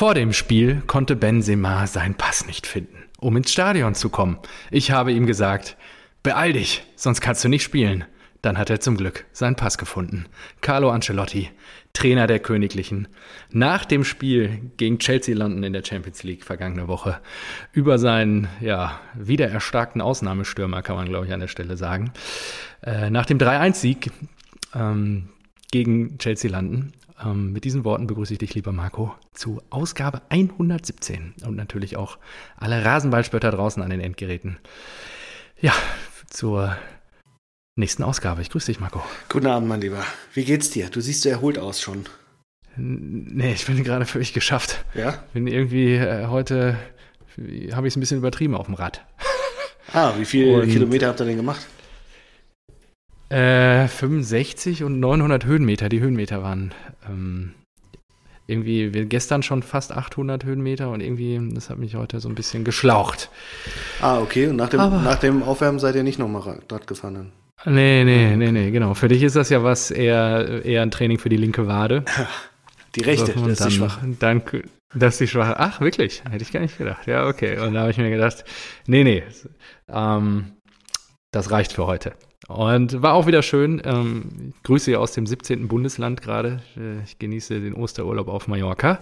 Vor dem Spiel konnte Benzema seinen Pass nicht finden, um ins Stadion zu kommen. Ich habe ihm gesagt, beeil dich, sonst kannst du nicht spielen. Dann hat er zum Glück seinen Pass gefunden. Carlo Ancelotti, Trainer der Königlichen, nach dem Spiel gegen Chelsea London in der Champions League vergangene Woche über seinen ja, wiedererstarkten Ausnahmestürmer, kann man glaube ich an der Stelle sagen. Äh, nach dem 3-1-Sieg ähm, gegen Chelsea London. Ähm, mit diesen Worten begrüße ich dich, lieber Marco, zu Ausgabe 117 und natürlich auch alle Rasenballspötter draußen an den Endgeräten. Ja, zur nächsten Ausgabe. Ich grüße dich, Marco. Guten Abend, mein Lieber. Wie geht's dir? Du siehst so erholt aus schon. Nee, ich bin gerade völlig geschafft. Ja? Bin irgendwie äh, heute, habe ich es ein bisschen übertrieben auf dem Rad. Ah, wie viele und, Kilometer habt ihr denn gemacht? Äh, 65 und 900 Höhenmeter. Die Höhenmeter waren ähm, irgendwie gestern schon fast 800 Höhenmeter und irgendwie, das hat mich heute so ein bisschen geschlaucht. Ah, okay. Und nach dem, nach dem Aufwärmen seid ihr nicht nochmal Rad gefahren? Dann? Nee, nee, nee, nee, genau. Für dich ist das ja was eher, eher ein Training für die linke Wade. Die rechte, so, das ist die schwache. Dann, das ist die schwache. Ach, wirklich? Hätte ich gar nicht gedacht. Ja, okay. Und da habe ich mir gedacht, nee, nee, ähm, das reicht für heute. Und war auch wieder schön. Ähm, Grüße aus dem 17. Bundesland gerade. Äh, ich genieße den Osterurlaub auf Mallorca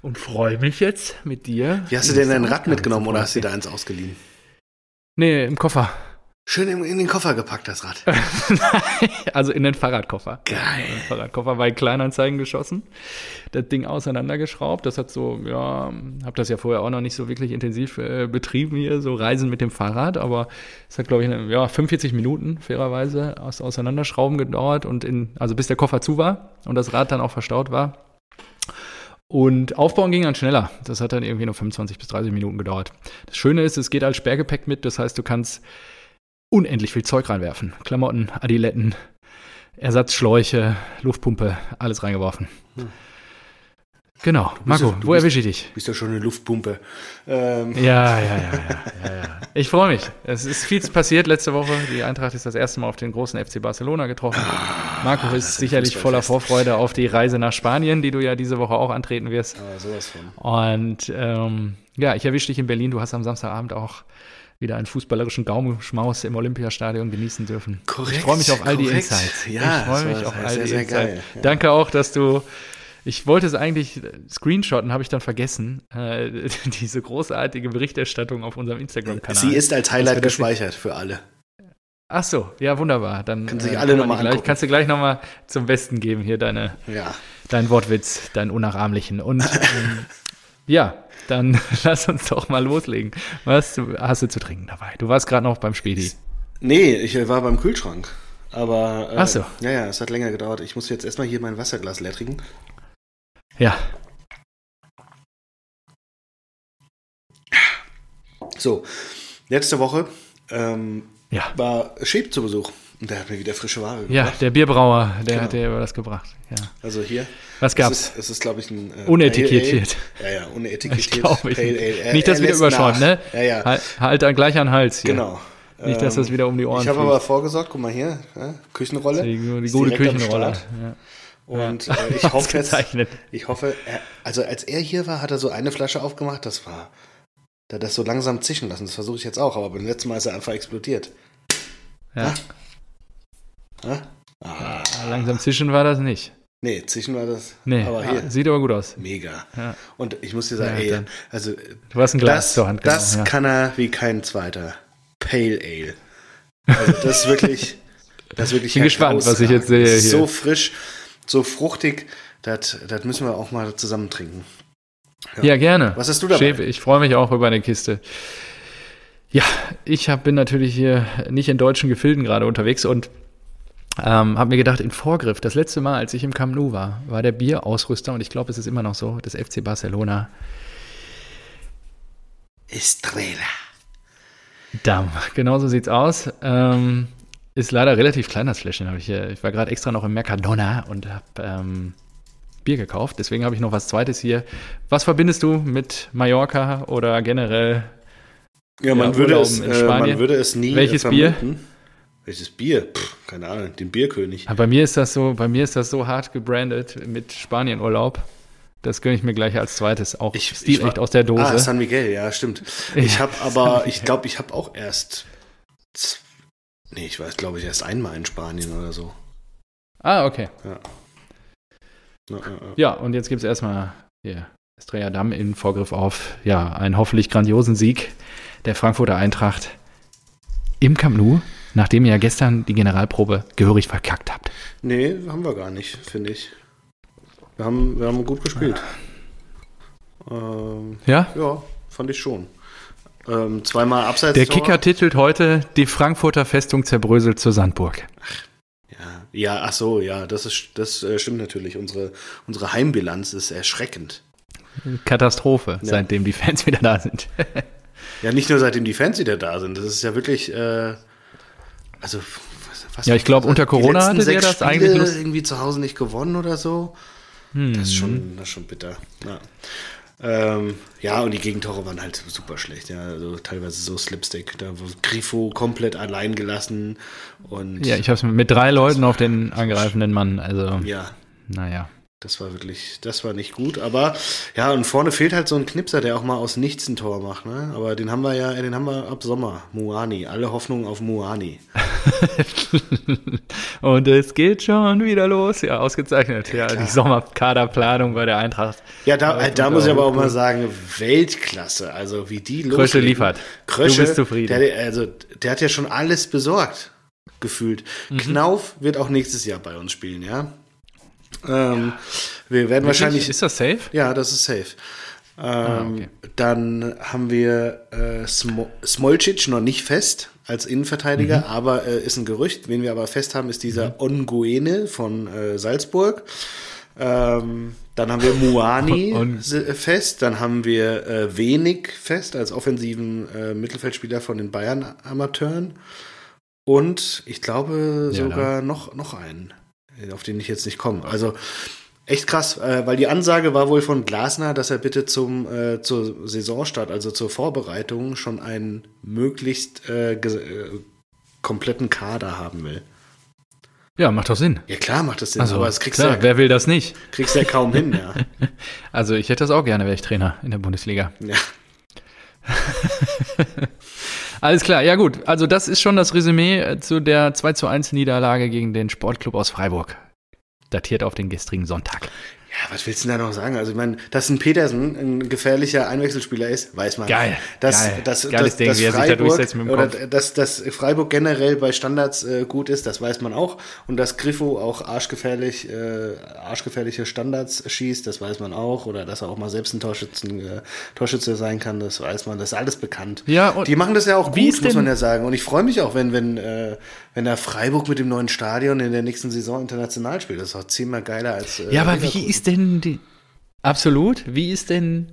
und freue mich jetzt mit dir. Wie hast du denn dein Rad mitgenommen oder hast du da eins ausgeliehen? Nee, im Koffer. Schön in, den Koffer gepackt, das Rad. also in den Fahrradkoffer. Geil. In den Fahrradkoffer bei Kleinanzeigen geschossen. Das Ding auseinandergeschraubt. Das hat so, ja, habe das ja vorher auch noch nicht so wirklich intensiv äh, betrieben hier, so Reisen mit dem Fahrrad. Aber es hat, glaube ich, eine, ja, 45 Minuten fairerweise aus Auseinanderschrauben gedauert und in, also bis der Koffer zu war und das Rad dann auch verstaut war. Und Aufbauen ging dann schneller. Das hat dann irgendwie nur 25 bis 30 Minuten gedauert. Das Schöne ist, es geht als Sperrgepäck mit. Das heißt, du kannst unendlich viel Zeug reinwerfen. Klamotten, Adiletten, Ersatzschläuche, Luftpumpe, alles reingeworfen. Hm. Genau. Marco, ja, wo erwische ich dich? Bist ja schon eine Luftpumpe. Ähm. Ja, ja, ja, ja, ja, ja. Ich freue mich. Es ist viel passiert letzte Woche. Die Eintracht ist das erste Mal auf den großen FC Barcelona getroffen. Marco ah, ist sicherlich voller Vorfreude auf die Reise nach Spanien, die du ja diese Woche auch antreten wirst. Aber sowas von. Und ähm, ja, ich erwische dich in Berlin. Du hast am Samstagabend auch wieder einen fußballerischen Gaumenschmaus im Olympiastadion genießen dürfen. Korrekt. Ich freue mich auf all korrekt. die Insights. Ja, ich freue mich auf all sehr, die sehr Insights. Geil, ja. Danke auch, dass du ich wollte es eigentlich screenshotten, habe ich dann vergessen. Äh, diese großartige Berichterstattung auf unserem Instagram-Kanal. Sie ist als Highlight gespeichert für alle. Ach so, ja, wunderbar. Dann können sich äh, alle nochmal angucken. Kannst du gleich nochmal zum Besten geben hier deine, ja. dein Wortwitz, deinen unnachahmlichen. Und ähm, ja, dann lass uns doch mal loslegen. Was hast du zu trinken dabei? Du warst gerade noch beim Späti. Nee, ich war beim Kühlschrank. Aber äh, Ach so. ja, ja, es hat länger gedauert. Ich muss jetzt erstmal hier mein Wasserglas leer trinken. Ja. So, letzte Woche ähm, ja. war Schäb zu Besuch. Und der hat mir wieder frische Ware gebracht. Ja, der Bierbrauer, der genau. hat dir was gebracht. Ja. Also hier. Was gab's? Es ist, es ist glaube ich, ein. Äh, unetikettiert. Ja, ja, unetikettiert. Ich ich. Nicht, nicht dass wir überschäumen, ne? Ja, ja. Halt, halt dann gleich an den Hals hier. Genau. Nicht, dass das ähm, wieder um die Ohren Ich habe aber vorgesorgt, guck mal hier, ja, Küchenrolle. Die, die gute Küchenrolle. Ja. Und äh, ich hoffe jetzt, ich hoffe, er, also als er hier war, hat er so eine Flasche aufgemacht, das war, da hat das so langsam zischen lassen. Das versuche ich jetzt auch, aber beim letzten Mal ist er einfach explodiert. Ja. Ah? Ah. Langsam zischen war das nicht. Nee, zischen war das. Nee, aber hier. sieht aber gut aus. Mega. Ja. Und ich muss dir sagen, ey, also du hast ein Glas das, zur Hand genommen, Das kann er wie kein zweiter. Pale Ale. Also das ist wirklich, das ist wirklich. Ich bin gespannt, was ich jetzt sehe. Hier. So frisch so fruchtig, das müssen wir auch mal zusammen trinken. Ja, ja gerne. Was hast du dabei? Chef, ich freue mich auch über eine Kiste. Ja, ich hab, bin natürlich hier nicht in deutschen Gefilden gerade unterwegs und ähm, habe mir gedacht, in Vorgriff, das letzte Mal, als ich im Camp Nou war, war der Bierausrüster, und ich glaube, es ist immer noch so, des FC Barcelona. Estrella. Damm, genau so sieht's aus. Ähm, ist leider relativ klein, das Fläschchen. Ich, ich war gerade extra noch im Mercadona und habe ähm, Bier gekauft. Deswegen habe ich noch was Zweites hier. Was verbindest du mit Mallorca oder generell? Ja, man, ja, würde, es, äh, man würde es nie Welches vermuten. Bier? Welches Bier? Pff, keine Ahnung, den Bierkönig. Aber bei mir ist das so, bei mir ist das so hart gebrandet mit Spanienurlaub. Das gönne ich mir gleich als zweites. Auch ich, Stil ich echt aus der Dose. Ah, San Miguel, ja, stimmt. Ich habe aber, ich glaube, ich habe auch erst. Nee, ich weiß, glaube ich, erst einmal in Spanien oder so. Ah, okay. Ja. Ja, ja, ja. und jetzt gibt es erstmal hier Estrella Damm in Vorgriff auf ja, einen hoffentlich grandiosen Sieg der Frankfurter Eintracht im Camp Nou, nachdem ihr ja gestern die Generalprobe gehörig verkackt habt. Nee, haben wir gar nicht, finde ich. Wir haben, wir haben gut gespielt. Ähm, ja? Ja, fand ich schon. Ähm, zweimal abseits. Der Kicker titelt heute Die Frankfurter Festung zerbröselt zur Sandburg. ja, ja, ach so, ja, das, ist, das äh, stimmt natürlich. Unsere, unsere Heimbilanz ist erschreckend. Katastrophe, ja. seitdem die Fans wieder da sind. ja, nicht nur seitdem die Fans wieder da sind. Das ist ja wirklich, äh, also was, ja, ich glaube, unter Corona hatte der das Spiele eigentlich Lust. irgendwie zu Hause nicht gewonnen oder so. Hm. Das, ist schon, das ist schon bitter. Ja. Ähm, ja, und die Gegentore waren halt super schlecht, ja. Also teilweise so Slipstick. Da wurde Grifo komplett allein gelassen. Und ja, ich habe es mit drei Leuten auf den angreifenden Mann. Also, ja. Naja. Das war wirklich, das war nicht gut. Aber ja, und vorne fehlt halt so ein Knipser, der auch mal aus nichts ein Tor macht. Ne? Aber den haben wir ja, den haben wir ab Sommer. Muani. Alle Hoffnungen auf Muani. und es geht schon wieder los. Ja, ausgezeichnet. Ja, ja die Sommerkaderplanung bei der Eintracht. Ja, da, äh, da muss ich aber auch mal sagen, Weltklasse. Also wie die los. Krösche liefert. Krösche, du bist zufrieden. Der, also, der hat ja schon alles besorgt, gefühlt. Mhm. Knauf wird auch nächstes Jahr bei uns spielen, ja. Ähm. Wir werden wahrscheinlich. Ist das safe? Ja, das ist safe. Ähm, ah, okay. Dann haben wir äh, Sm Smolcic noch nicht fest als Innenverteidiger, mhm. aber äh, ist ein Gerücht. Wen wir aber fest haben, ist dieser mhm. Onguene von äh, Salzburg. Ähm, dann haben wir Muani fest, dann haben wir äh, Wenig fest als offensiven äh, Mittelfeldspieler von den Bayern-Amateuren. Und ich glaube ja, sogar noch, noch einen auf den ich jetzt nicht komme. Also echt krass, äh, weil die Ansage war wohl von Glasner, dass er bitte zum äh, zur Saisonstart, also zur Vorbereitung, schon einen möglichst äh, äh, kompletten Kader haben will. Ja, macht doch Sinn. Ja, klar macht das Sinn, also, aber es kriegst klar, ja, wer will das nicht? Kriegst ja kaum hin, ja. Also, ich hätte das auch gerne, wäre ich Trainer in der Bundesliga. Ja. Alles klar, ja gut. Also das ist schon das Resümee äh, zu der 2 zu 1 Niederlage gegen den Sportclub aus Freiburg. Datiert auf den gestrigen Sonntag. Ja, was willst du denn da noch sagen? Also ich meine, dass ein Petersen ein gefährlicher Einwechselspieler ist, weiß man. Geil. Dass, geil. Dass, Geiles dass, Ding, dass wie er Freiburg, sich da durchsetzt mit dem Kopf. Oder dass, dass Freiburg generell bei Standards äh, gut ist, das weiß man auch. Und dass Griffo auch arschgefährlich, äh, arschgefährliche Standards schießt, das weiß man auch. Oder dass er auch mal selbst ein Torschützen, äh, Torschütze sein kann, das weiß man. Das ist alles bekannt. Ja, und Die machen das ja auch gut, muss man ja sagen. Und ich freue mich auch, wenn, wenn, äh, wenn er Freiburg mit dem neuen Stadion in der nächsten Saison international spielt. Das ist auch zehnmal geiler als. Äh, ja, aber wie ist denn die. Absolut. Wie ist denn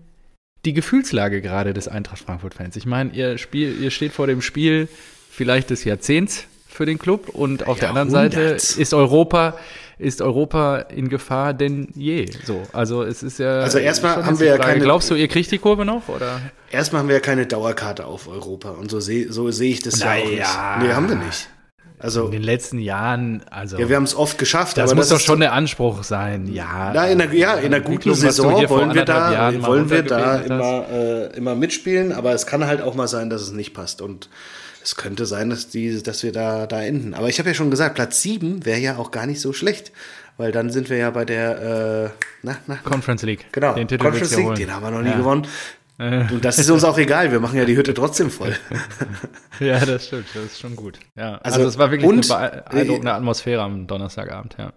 die Gefühlslage gerade des Eintracht Frankfurt-Fans? Ich meine, ihr, ihr steht vor dem Spiel vielleicht des Jahrzehnts für den Club und auf der anderen Seite ist Europa ist Europa in Gefahr denn je. So, also es ist ja. Also erstmal haben wir ja keine. Glaubst du, ihr kriegt die Kurve noch oder? Erstmal haben wir ja keine Dauerkarte auf Europa und so sehe so sehe ich das ja auch nicht. Nee, haben wir nicht. Also, in den letzten Jahren, also. Ja, wir haben es oft geschafft. Das muss das doch schon der Anspruch sein, ja. Na, in einer, ja, in einer guten Saison wollen wir da, wollen wir da immer, äh, immer mitspielen, aber es kann halt auch mal sein, dass es nicht passt. Und es könnte sein, dass, die, dass wir da, da enden. Aber ich habe ja schon gesagt, Platz 7 wäre ja auch gar nicht so schlecht. Weil dann sind wir ja bei der äh, na, na, Conference League. Genau, den Titel Conference League, den haben wir noch nie ja. gewonnen. Und das ist uns auch egal, wir machen ja die Hütte trotzdem voll. ja, das stimmt, das ist schon gut. Ja, also, also es war wirklich und, eine beeindruckende Atmosphäre am Donnerstagabend, ja.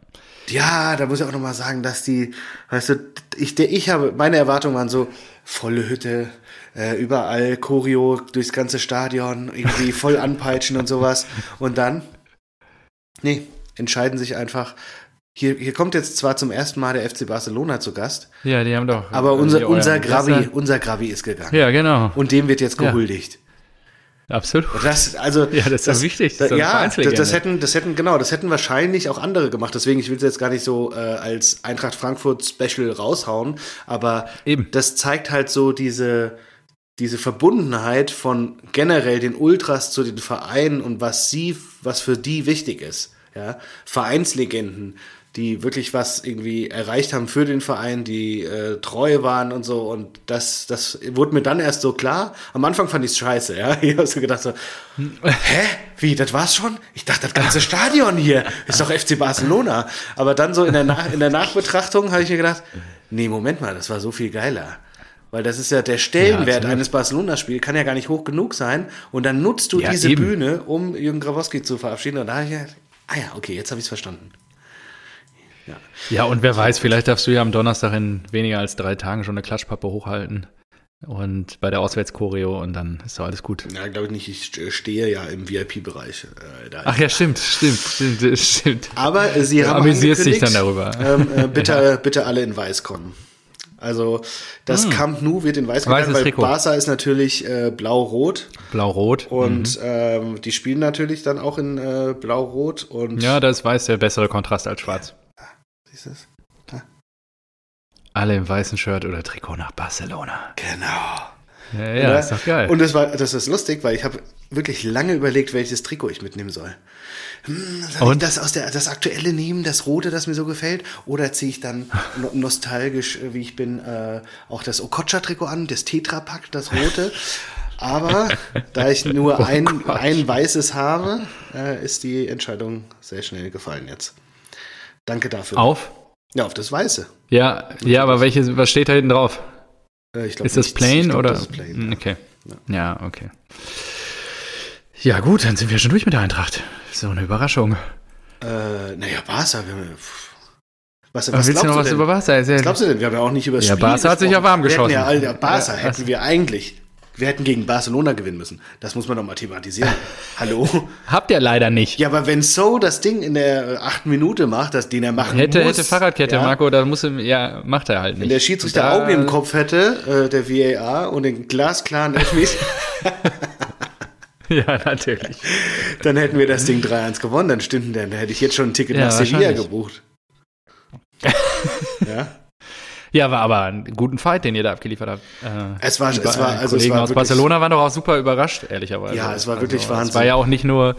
Ja, da muss ich auch nochmal sagen, dass die, weißt du, ich, der, ich habe, meine Erwartungen waren so, volle Hütte, äh, überall Choreo durchs ganze Stadion, irgendwie voll anpeitschen und sowas. Und dann, nee, entscheiden sich einfach, hier, hier kommt jetzt zwar zum ersten Mal der FC Barcelona zu Gast. Ja, die haben doch. Aber unser, unser Gravi, unser Gravi ist gegangen. Ja, genau. Und dem wird jetzt gehuldigt. Ja. Absolut. Das, also, ja, das ist das, wichtig. Das ja, das, das, hätten, das hätten, genau, das hätten wahrscheinlich auch andere gemacht. Deswegen, ich will es jetzt gar nicht so äh, als Eintracht Frankfurt Special raushauen, aber Eben. das zeigt halt so diese, diese Verbundenheit von generell den Ultras zu den Vereinen und was sie, was für die wichtig ist. Ja, Vereinslegenden, die wirklich was irgendwie erreicht haben für den Verein, die äh, treu waren und so. Und das, das wurde mir dann erst so klar. Am Anfang fand ich es scheiße, ja. Ich habe so gedacht so, hä? Wie, das war's schon? Ich dachte, das ganze Stadion hier ist doch FC Barcelona. Aber dann so in der, Nach in der Nachbetrachtung habe ich mir gedacht, nee, Moment mal, das war so viel geiler. Weil das ist ja der Stellenwert Ja, eines Barcelona-Spiels, kann ja gar nicht hoch genug sein. Und dann nutzt du Ja, diese eben. Bühne, um Jürgen Grabowski zu verabschieden. Und da habe ich gedacht, ah ja, okay, jetzt habe ich es verstanden. Ja. Ja, und wer weiß, vielleicht darfst du ja am Donnerstag in weniger als drei Tagen schon eine Klatschpappe hochhalten. Und bei der Auswärtschoreo und dann ist doch alles gut. Ja, glaube ich nicht. Ich st- stehe ja im VIP-Bereich. Äh. Ach ja, stimmt, stimmt, stimmt, stimmt. Aber äh, sie Du haben amüsierst dich dann Ähm, äh, bitte, bitte alle in Weiß kommen. Also das Camp Nou wird in Weiß Hm. Getragen, weil Trikot. Barca ist natürlich äh, blau-rot Blau-Rot. und ähm, die spielen natürlich dann auch in äh, blau-rot und Ja, da ist weiß der bessere Kontrast als schwarz. Siehst du's? Alle im weißen Shirt oder Trikot nach Barcelona. genau. Ja, ja Oder? ist doch geil. Und das war, das ist lustig, weil ich habe wirklich lange überlegt, welches Trikot ich mitnehmen soll. Hm, soll ich Und? das aus der das aktuelle nehmen, das rote, das mir so gefällt, oder ziehe ich dann no nostalgisch, äh, wie ich bin, äh, auch das Okocha-Trikot an, das Tetra-Pack, das rote. Aber da ich nur ein, Okocha. ein weißes habe, äh, ist die Entscheidung sehr schnell gefallen jetzt. Danke dafür. Auf? Ja, auf das Weiße. Ja, ja, aber welches, was steht da hinten drauf? Äh, ich glaub Ist das nichts. plain Ich glaub, oder? Das ist plain. Hm, Okay. Ja, okay. Ja, gut, dann sind wir schon durch mit der Eintracht. So eine Überraschung. Äh, naja, Barca. Wir, pff. was, was willst du noch was denn? über Barca Was glaubst du denn? Wir haben ja auch nicht über das Ja, Spiel Barca hat sich ja warm geschossen. Ja, Alter, Barca Ja, hätten wir eigentlich. Wir hätten gegen Barcelona gewinnen müssen. Das muss man doch mal thematisieren. Hallo? Habt ihr leider nicht. Ja, aber wenn So das Ding in der achten Minute macht, das den er machen hätte, muss. hätte Fahrradkette, ja, Marco, da muss er, ja, macht er halt nicht. Wenn der Schiedsrichter Da- Augen im Kopf hätte, äh, der VAR, und den glasklaren Elfmeter, Ja, natürlich. dann hätten wir das Ding 3-1 gewonnen. Dann stünden dann, da hätte ich jetzt schon ein Ticket Ja, nach Sevilla gebucht. ja. Ja, war aber ein guten Fight, den ihr da abgeliefert habt. Äh, Es war- die es war- Ba- also es Kollegen war aus Barcelona waren doch auch super überrascht, ehrlicherweise. Ja, es war wirklich also, Wahnsinn. Es war ja auch nicht nur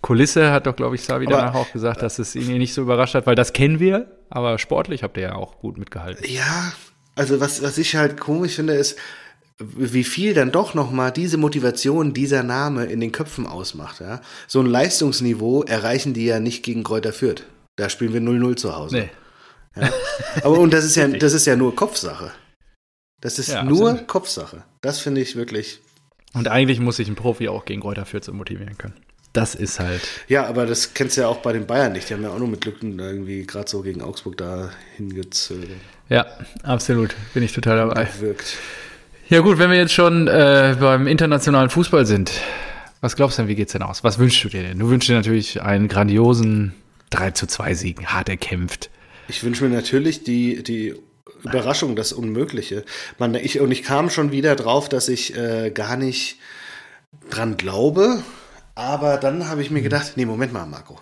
Kulisse, hat doch, glaube ich, Savi Aber- danach auch gesagt, dass es ihn nicht so überrascht hat, weil das kennen wir, aber sportlich habt ihr ja auch gut mitgehalten. Ja, also was, was ich halt komisch finde, ist, wie viel dann doch nochmal diese Motivation, dieser Name in den Köpfen ausmacht. Ja? So ein Leistungsniveau erreichen die ja nicht gegen Kräuter Fürth. Da spielen wir 0-0 zu Hause. Nee. Aber und das ist ja, das ist ja nur Kopfsache. Das ist Ja, nur absolut. Kopfsache. Das finde ich wirklich. Und eigentlich muss sich ein Profi auch gegen Kräuter Fürth motivieren können. Das ist halt. Ja, aber das kennst du ja auch bei den Bayern nicht. Die haben ja auch nur mit Glück irgendwie gerade so gegen Augsburg da hingezögert. Ja, absolut. Bin ich total dabei. Wirkt. Ja gut, wenn wir jetzt schon äh, beim internationalen Fußball sind, was glaubst du denn, wie geht's denn aus? Was wünschst du dir denn? Du wünschst dir natürlich einen grandiosen 3 zu 2 Sieg, hart erkämpft. Ich wünsche mir natürlich die, die Überraschung, das Unmögliche. Man, ich, und ich kam schon wieder drauf, dass ich äh, gar nicht dran glaube. Aber dann habe ich mir gedacht, nee, Moment mal, Marco.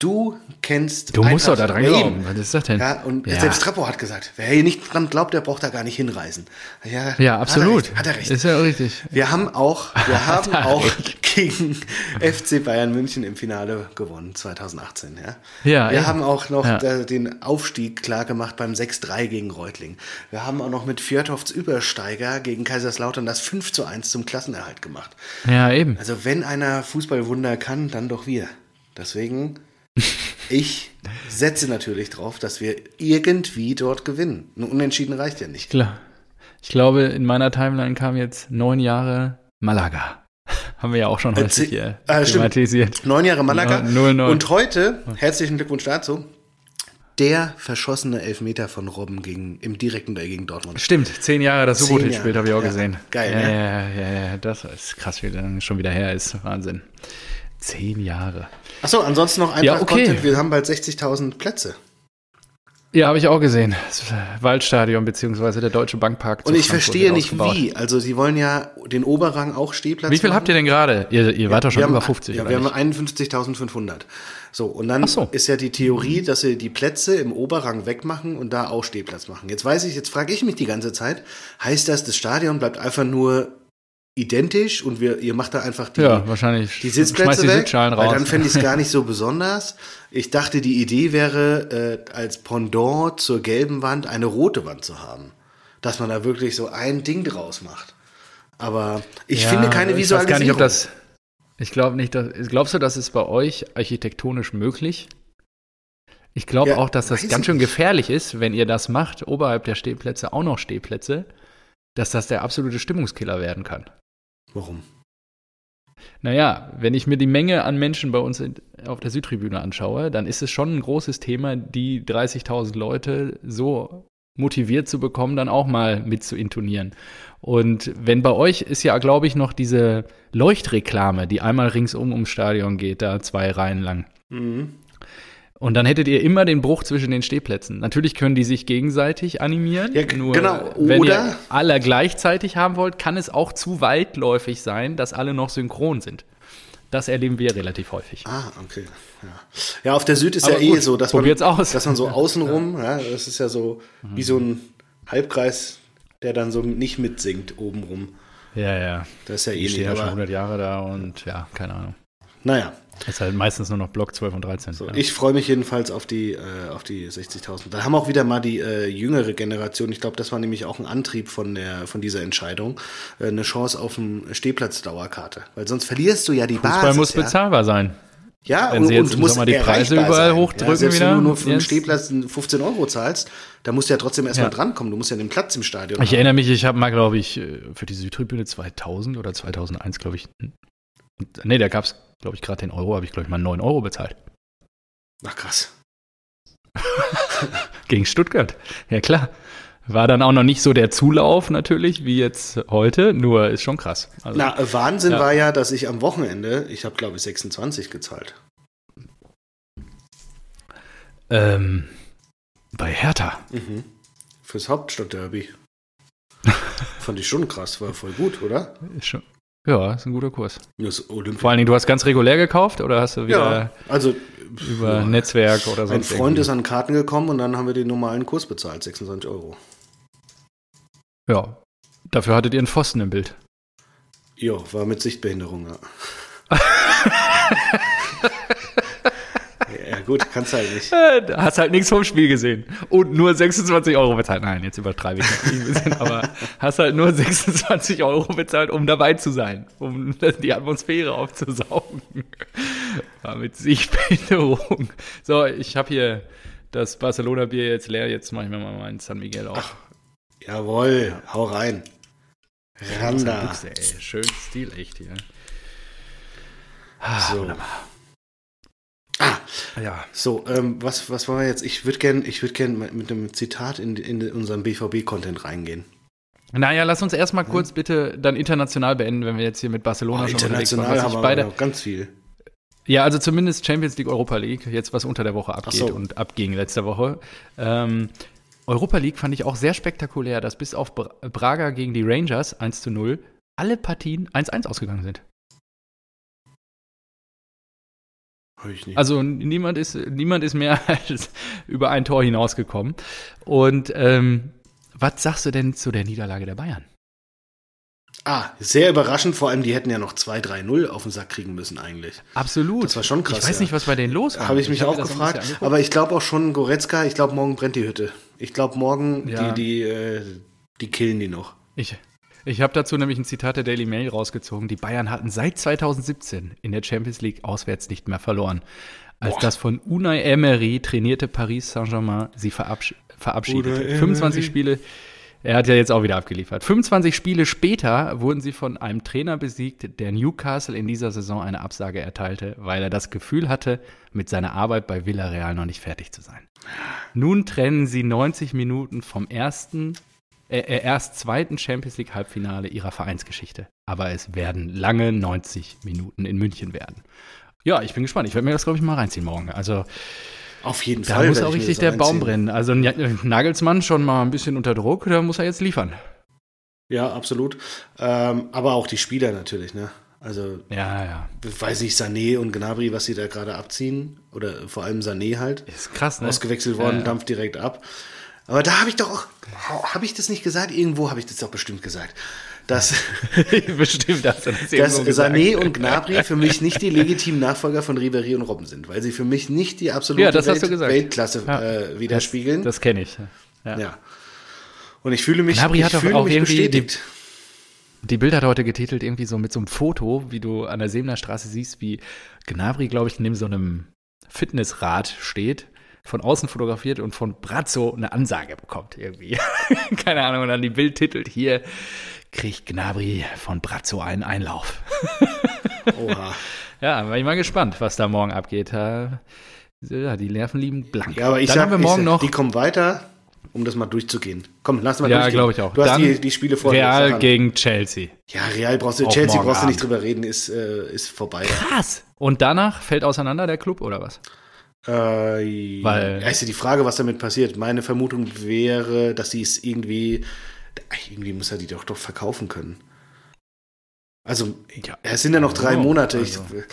Du kennst. Du musst doch da dran glauben. Was ist das denn? Ja, und Ja. selbst Treppo hat gesagt, wer hier nicht dran glaubt, der braucht da gar nicht hinreisen. Ja, Ja, absolut. Hat er recht. Hat er recht. Ist ja richtig. Wir haben auch, wir haben auch. Gegen FC Bayern München im Finale gewonnen, 2018. Ja, Ja, wir eben. haben auch noch Ja. äh, den Aufstieg klar gemacht beim 6-3 gegen Reutling. Wir haben auch noch mit Fjordhofts Übersteiger gegen Kaiserslautern das 5 zu 1 zum Klassenerhalt gemacht. Ja, eben. Also wenn einer Fußballwunder kann, dann doch wir. Deswegen, ich setze natürlich drauf, dass wir irgendwie dort gewinnen. Ein Unentschieden reicht ja nicht. Klar. Ich glaube, in meiner Timeline kam jetzt neun Jahre Malaga. Haben wir ja auch schon häufig hier Ah, stimmt. thematisiert. Neun Jahre Malaga. Ja, null, neun. Und heute, herzlichen Glückwunsch dazu, der verschossene Elfmeter von Robben gegen, im direkten Duell gegen Dortmund. Stimmt, zehn Jahre das Zehn Subotic-Spiel habe ich auch Jahre. gesehen. Ja, geil, ja, ne? ja, ja, ja, das ist krass, wie lange schon wieder her ist. Wahnsinn. Zehn Jahre. Achso, ansonsten noch ein Ja, okay. Wir haben bald 60.000 Plätze. Ja, habe ich auch gesehen. Das Waldstadion beziehungsweise der Deutsche Bankpark. Und ich Frankfurt verstehe nicht ausgebaut. wie. Also sie wollen ja den Oberrang auch Stehplatz Wie viel machen. habt ihr denn gerade? Ihr, ihr wart doch schon über haben, 50, Ja, wir nicht? haben 51.500. So, und dann so. ist ja die Theorie, dass sie die Plätze im Oberrang wegmachen und da auch Stehplatz machen. Jetzt weiß ich, jetzt frage ich mich die ganze Zeit, heißt das, das Stadion bleibt einfach nur identisch und wir, ihr macht da einfach die, ja, wahrscheinlich die Sitzplätze die weg, raus. weil dann fände ich es gar nicht so besonders. Ich dachte, die Idee wäre, äh, als Pendant zur gelben Wand eine rote Wand zu haben. Dass man da wirklich so ein Ding draus macht. Aber ich ja, finde keine Visualisierung. Ich weiß gar nicht, ob das, ich glaube nicht, dass, glaubst du, das ist bei euch architektonisch möglich? Ich glaube ja, auch, dass das ganz schön gefährlich ist, wenn ihr das macht, oberhalb der Stehplätze auch noch Stehplätze, dass das der absolute Stimmungskiller werden kann. Warum? Naja, wenn ich mir die Menge an Menschen bei uns auf der Südtribüne anschaue, dann ist es schon ein großes Thema, die 30.000 Leute so motiviert zu bekommen, dann auch mal mit zu intonieren. Und wenn bei euch ist ja, glaube ich, noch diese Leuchtreklame, die einmal ringsum ums Stadion geht, da zwei Reihen lang. Mhm. Und dann hättet ihr immer den Bruch zwischen den Stehplätzen. Natürlich können die sich gegenseitig animieren. Ja, nur genau. wenn ihr alle gleichzeitig haben wollt, kann es auch zu weitläufig sein, dass alle noch synchron sind. Das erleben wir relativ häufig. Ah, okay. Ja, ja auf der Süd ist Aber ja gut, eh so, dass man, aus. dass man so außenrum, ja. ja. das ist ja so mhm. wie so ein Halbkreis, der dann so nicht mitsingt obenrum. Ja, ja. Das ist ja eh nicht. ja schon 100 Jahre da und ja, keine Ahnung. Naja, ist halt meistens nur noch Block 12 und 13. So, ja. Ich freue mich jedenfalls auf die, äh, die 60.000. Da haben auch wieder mal die äh, jüngere Generation, ich glaube, das war nämlich auch ein Antrieb von, der, von dieser Entscheidung, äh, eine Chance auf eine Stehplatzdauerkarte. Weil sonst verlierst du ja die Fußball Basis. Fußball muss ja. bezahlbar sein. Ja, Wenn und, sie jetzt und muss mal die Preise überall sein. hochdrücken ja, wieder. Wenn du nur für einen Stehplatz 15 Euro zahlst, da musst du ja trotzdem erstmal ja. drankommen. Du musst ja den Platz im Stadion Ich haben. erinnere mich, ich habe mal, glaube ich, äh, für die Südtribüne 2000 oder 2001, glaube ich, nee, da gab es glaube ich, gerade den Euro, habe ich, glaube ich, mal 9 Euro bezahlt. Ach krass. Gegen Stuttgart. Ja, klar. War dann auch noch nicht so der Zulauf natürlich, wie jetzt heute, nur ist schon krass. Also, Na, Wahnsinn ja. war ja, dass ich am Wochenende, ich habe glaube ich 26 gezahlt. Ähm, bei Hertha. Mhm. Fürs Hauptstadtderby. Fand ich schon krass, war voll gut, oder? Ist schon, ja, ist ein guter Kurs. Vor allen Dingen, du hast ganz regulär gekauft oder hast du wieder ja, also, über ja, Netzwerk oder so? Ein Freund irgendwie? ist an Karten gekommen und dann haben wir den normalen Kurs bezahlt, 26 Euro. Ja, dafür hattet ihr einen Pfosten im Bild. Ja, war mit Sichtbehinderung, ja. Ja, gut, kannst halt nicht. Äh, hast halt nichts vom Spiel gesehen. Und nur 26 Euro bezahlt. Nein, jetzt übertreibe ich ein bisschen, aber hast halt nur 26 Euro bezahlt, um dabei zu sein, um die Atmosphäre aufzusaugen. War mit Sichtbehinderung. So, ich habe hier das Barcelona-Bier jetzt leer, jetzt mache ich mir mal meinen San Miguel auf. Ach, jawohl, hau rein. Randa. Büchse, ey. Schön Stil, echt hier. Ah, so. Wunderbar. Ah, ja. So, ähm, was, was war jetzt? Ich würde gerne würd gern mit einem Zitat in, in unseren BVB-Content reingehen. Naja, lass uns erstmal kurz hm? bitte dann international beenden, wenn wir jetzt hier mit Barcelona oh, schon international haben wir beide, ganz viel. Ja, also zumindest Champions League, Europa League, jetzt was unter der Woche abgeht so. und abging letzte Woche. Ähm, Europa League fand ich auch sehr spektakulär, dass bis auf Braga gegen die Rangers 1 zu 0 alle Partien 1-1 ausgegangen sind. Also niemand ist, niemand ist mehr als über ein Tor hinausgekommen. Und ähm, was sagst du denn zu der Niederlage der Bayern? Ah, sehr überraschend. Vor allem, die hätten ja noch 2-3-0 auf den Sack kriegen müssen eigentlich. Absolut. Das war schon krass. Ich weiß ja. nicht, was bei denen los war. Habe ich mich ich auch gefragt. Aber ich glaube auch schon, Goretzka, ich glaube, morgen brennt die Hütte. Ich glaube, morgen, ja. die, die, äh, die killen die noch. Ich, ich habe dazu nämlich ein Zitat der Daily Mail rausgezogen. Die Bayern hatten seit 2017 in der Champions League auswärts nicht mehr verloren. Als Boah. das von Unai Emery trainierte Paris Saint-Germain sie verabsch verabschiedete. 25 Spiele, er hat ja jetzt auch wieder abgeliefert. 25 Spiele später wurden sie von einem Trainer besiegt, der Newcastle in dieser Saison eine Absage erteilte, weil er das Gefühl hatte, mit seiner Arbeit bei Villarreal noch nicht fertig zu sein. Nun trennen sie 90 Minuten vom ersten äh, äh, erst zweiten Champions League Halbfinale ihrer Vereinsgeschichte. Aber es werden lange 90 Minuten in München werden. Ja, ich bin gespannt. Ich werde mir das, glaube ich, mal reinziehen morgen. Also auf jeden da Fall. Da muss auch richtig der Baum brennen. Also Nagelsmann schon mal ein bisschen unter Druck, da muss er jetzt liefern. Ja, absolut. Ähm, aber auch die Spieler natürlich, ne? Also, ja, ja. weiß ich, Sané und Gnabry, was sie da gerade abziehen. Oder vor allem Sané halt. Ist krass, ne? Ausgewechselt worden, ja, ja. dampft direkt ab. Aber da habe ich doch auch, habe ich das nicht gesagt? Irgendwo habe ich das doch bestimmt gesagt. Dass, bestimmt hast du das dass Sané und Gnabry für mich nicht die legitimen Nachfolger von Ribery und Robben sind, weil sie für mich nicht die absolute ja, Welt, Weltklasse ja. äh, widerspiegeln. Das, das kenne ich. Ja. ja. Und ich fühle mich, Gnabry ich hat fühle auch mich irgendwie bestätigt. Die, die Bild hat heute getitelt irgendwie so mit so einem Foto, wie du an der Seemner Straße siehst, wie Gnabry, glaube ich, neben so einem Fitnessrad steht von außen fotografiert und von Brazzo eine Ansage bekommt irgendwie. Keine Ahnung, und dann die Bild titelt hier, kriegt Gnabry von Brazzo einen Einlauf. Oha. Ja, war ich mal gespannt, was da morgen abgeht. Ja, die Nerven liegen blank. Ja, aber ich Dann sag, haben wir morgen ich, noch die kommen weiter, um das mal durchzugehen. Komm, lass mal Ja, durchgehen. glaube ich auch. Du hast Dann die, die Spiele vor Real Sag gegen Chelsea. Ja, Real brauchst du, Auch Chelsea brauchst du nicht drüber reden, ist, äh, ist vorbei. Krass. Und danach fällt auseinander der Club oder was? Äh, Weil- ja, ist ja die Frage, was damit passiert. Meine Vermutung wäre, dass sie es irgendwie, irgendwie muss er die doch doch verkaufen können. Also, Ja. es sind ja noch drei Oh, Monate. also. Ich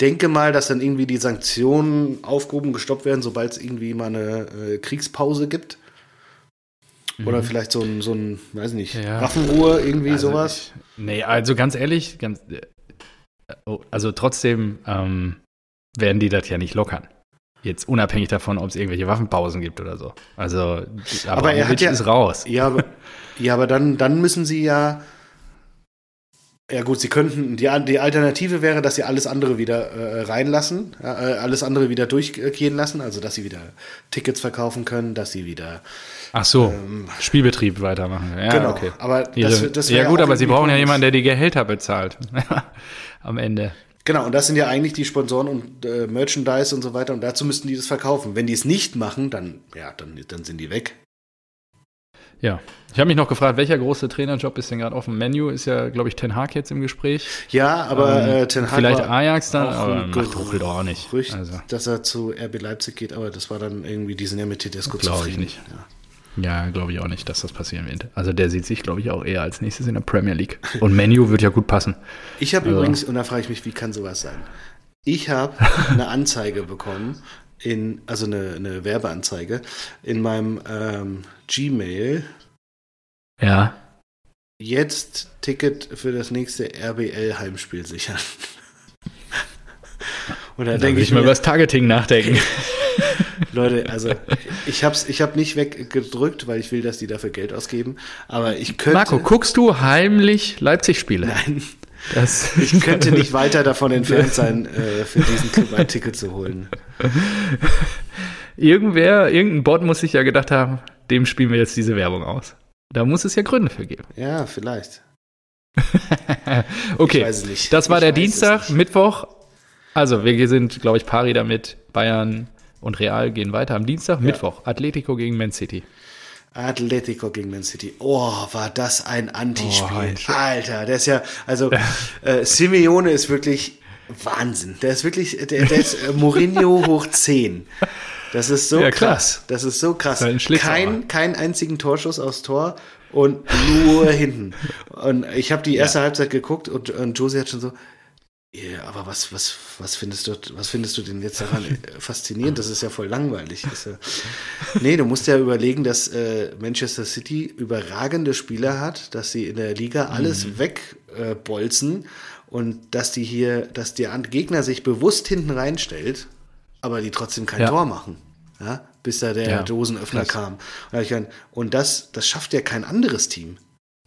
denke mal, dass dann irgendwie die Sanktionen aufgehoben, gestoppt werden, sobald es irgendwie mal eine äh, Kriegspause gibt. Oder vielleicht so ein, so ein, weiß nicht, Mhm. Ja. Waffenruhe, irgendwie Also sowas. Ich, nee, also ganz ehrlich, ganz, äh, oh, also trotzdem ähm, werden die das ja nicht lockern. Jetzt unabhängig davon, ob es irgendwelche Waffenpausen gibt oder so. Also, Aber er hat ja- ist raus. Ja, aber, ja, aber dann, dann müssen sie ja. Ja gut, sie könnten, die, die Alternative wäre, dass sie alles andere wieder äh, reinlassen, äh, alles andere wieder durchgehen lassen, also dass sie wieder Tickets verkaufen können, dass sie wieder. Ach so, Spielbetrieb weitermachen. Ja, Ähm, genau, okay. aber das, das ja gut, aber sie brauchen ja jemanden, der die Gehälter bezahlt. Am Ende. Genau, und das sind ja eigentlich die Sponsoren und äh, Merchandise und so weiter, und dazu müssten die das verkaufen. Wenn die es nicht machen, dann, ja, dann, dann sind die weg. Ja. Ich habe mich noch gefragt, welcher große Trainerjob ist denn gerade offen? Menu ist ja, glaube ich, Ten Hag jetzt im Gespräch. Ja, aber Ähm, äh, Ten Hag Vielleicht Ajax dann, auch aber macht Tuchel doch auch nicht. Gerücht, Also. dass er zu RB Leipzig geht, aber das war dann irgendwie, die sind ja mit Tedesco Glaube ich nicht. Ja. Ja, glaube ich auch nicht, dass das passieren wird. Also der sieht sich, glaube ich, auch eher als nächstes in der Premier League. Und Menu wird ja gut passen. Ich habe Also- übrigens, und da frage ich mich, wie kann sowas sein? Ich habe eine Anzeige bekommen, in, also eine, eine Werbeanzeige, in meinem ähm, Gmail. Ja. Jetzt Ticket für das nächste RBL-Heimspiel sichern. Da denke ich mal über das Targeting nachdenken. Leute, also ich habe ich hab nicht weggedrückt, weil ich will, dass die dafür Geld ausgeben. Aber ich könnte. Marco, guckst du heimlich Leipzig-Spiele? Nein, Das ich könnte nicht weiter davon entfernt sein, äh, für diesen Club ein Ticket zu holen. Irgendwer, irgendein Bot muss sich ja gedacht haben, dem spielen wir jetzt diese Werbung aus. Da muss es ja Gründe für geben. Ja, vielleicht. Okay, das war Ich der Dienstag. Mittwoch. Also, wir sind, glaube ich, pari damit. Bayern und Real gehen weiter am Dienstag. Mittwoch, Atletico gegen Man City. Atletico gegen Man City. Oh, war das ein Antispiel. Oh, Sch- Alter, der ist ja, also äh, Simeone ist wirklich Wahnsinn. Der ist wirklich, der, der ist äh, Mourinho hoch 10. Das ist so Ja, krass. Das ist so krass. halt. Kein, keinen einzigen Torschuss aufs Tor und nur hinten. Und ich habe die erste Halbzeit geguckt und, und Josie hat schon so, ja, aber was, was, was findest du, was findest du denn jetzt daran äh, faszinierend? Das ist ja voll langweilig. Ist ja, nee, du musst ja überlegen, dass äh, Manchester City überragende Spieler hat, dass sie in der Liga alles Mhm. wegbolzen äh, und dass die hier, dass der Gegner sich bewusst hinten reinstellt, aber die trotzdem kein Ja. Tor machen. Ja, bis da der Ja, Dosenöffner krass. kam. Und das, das schafft ja kein anderes Team.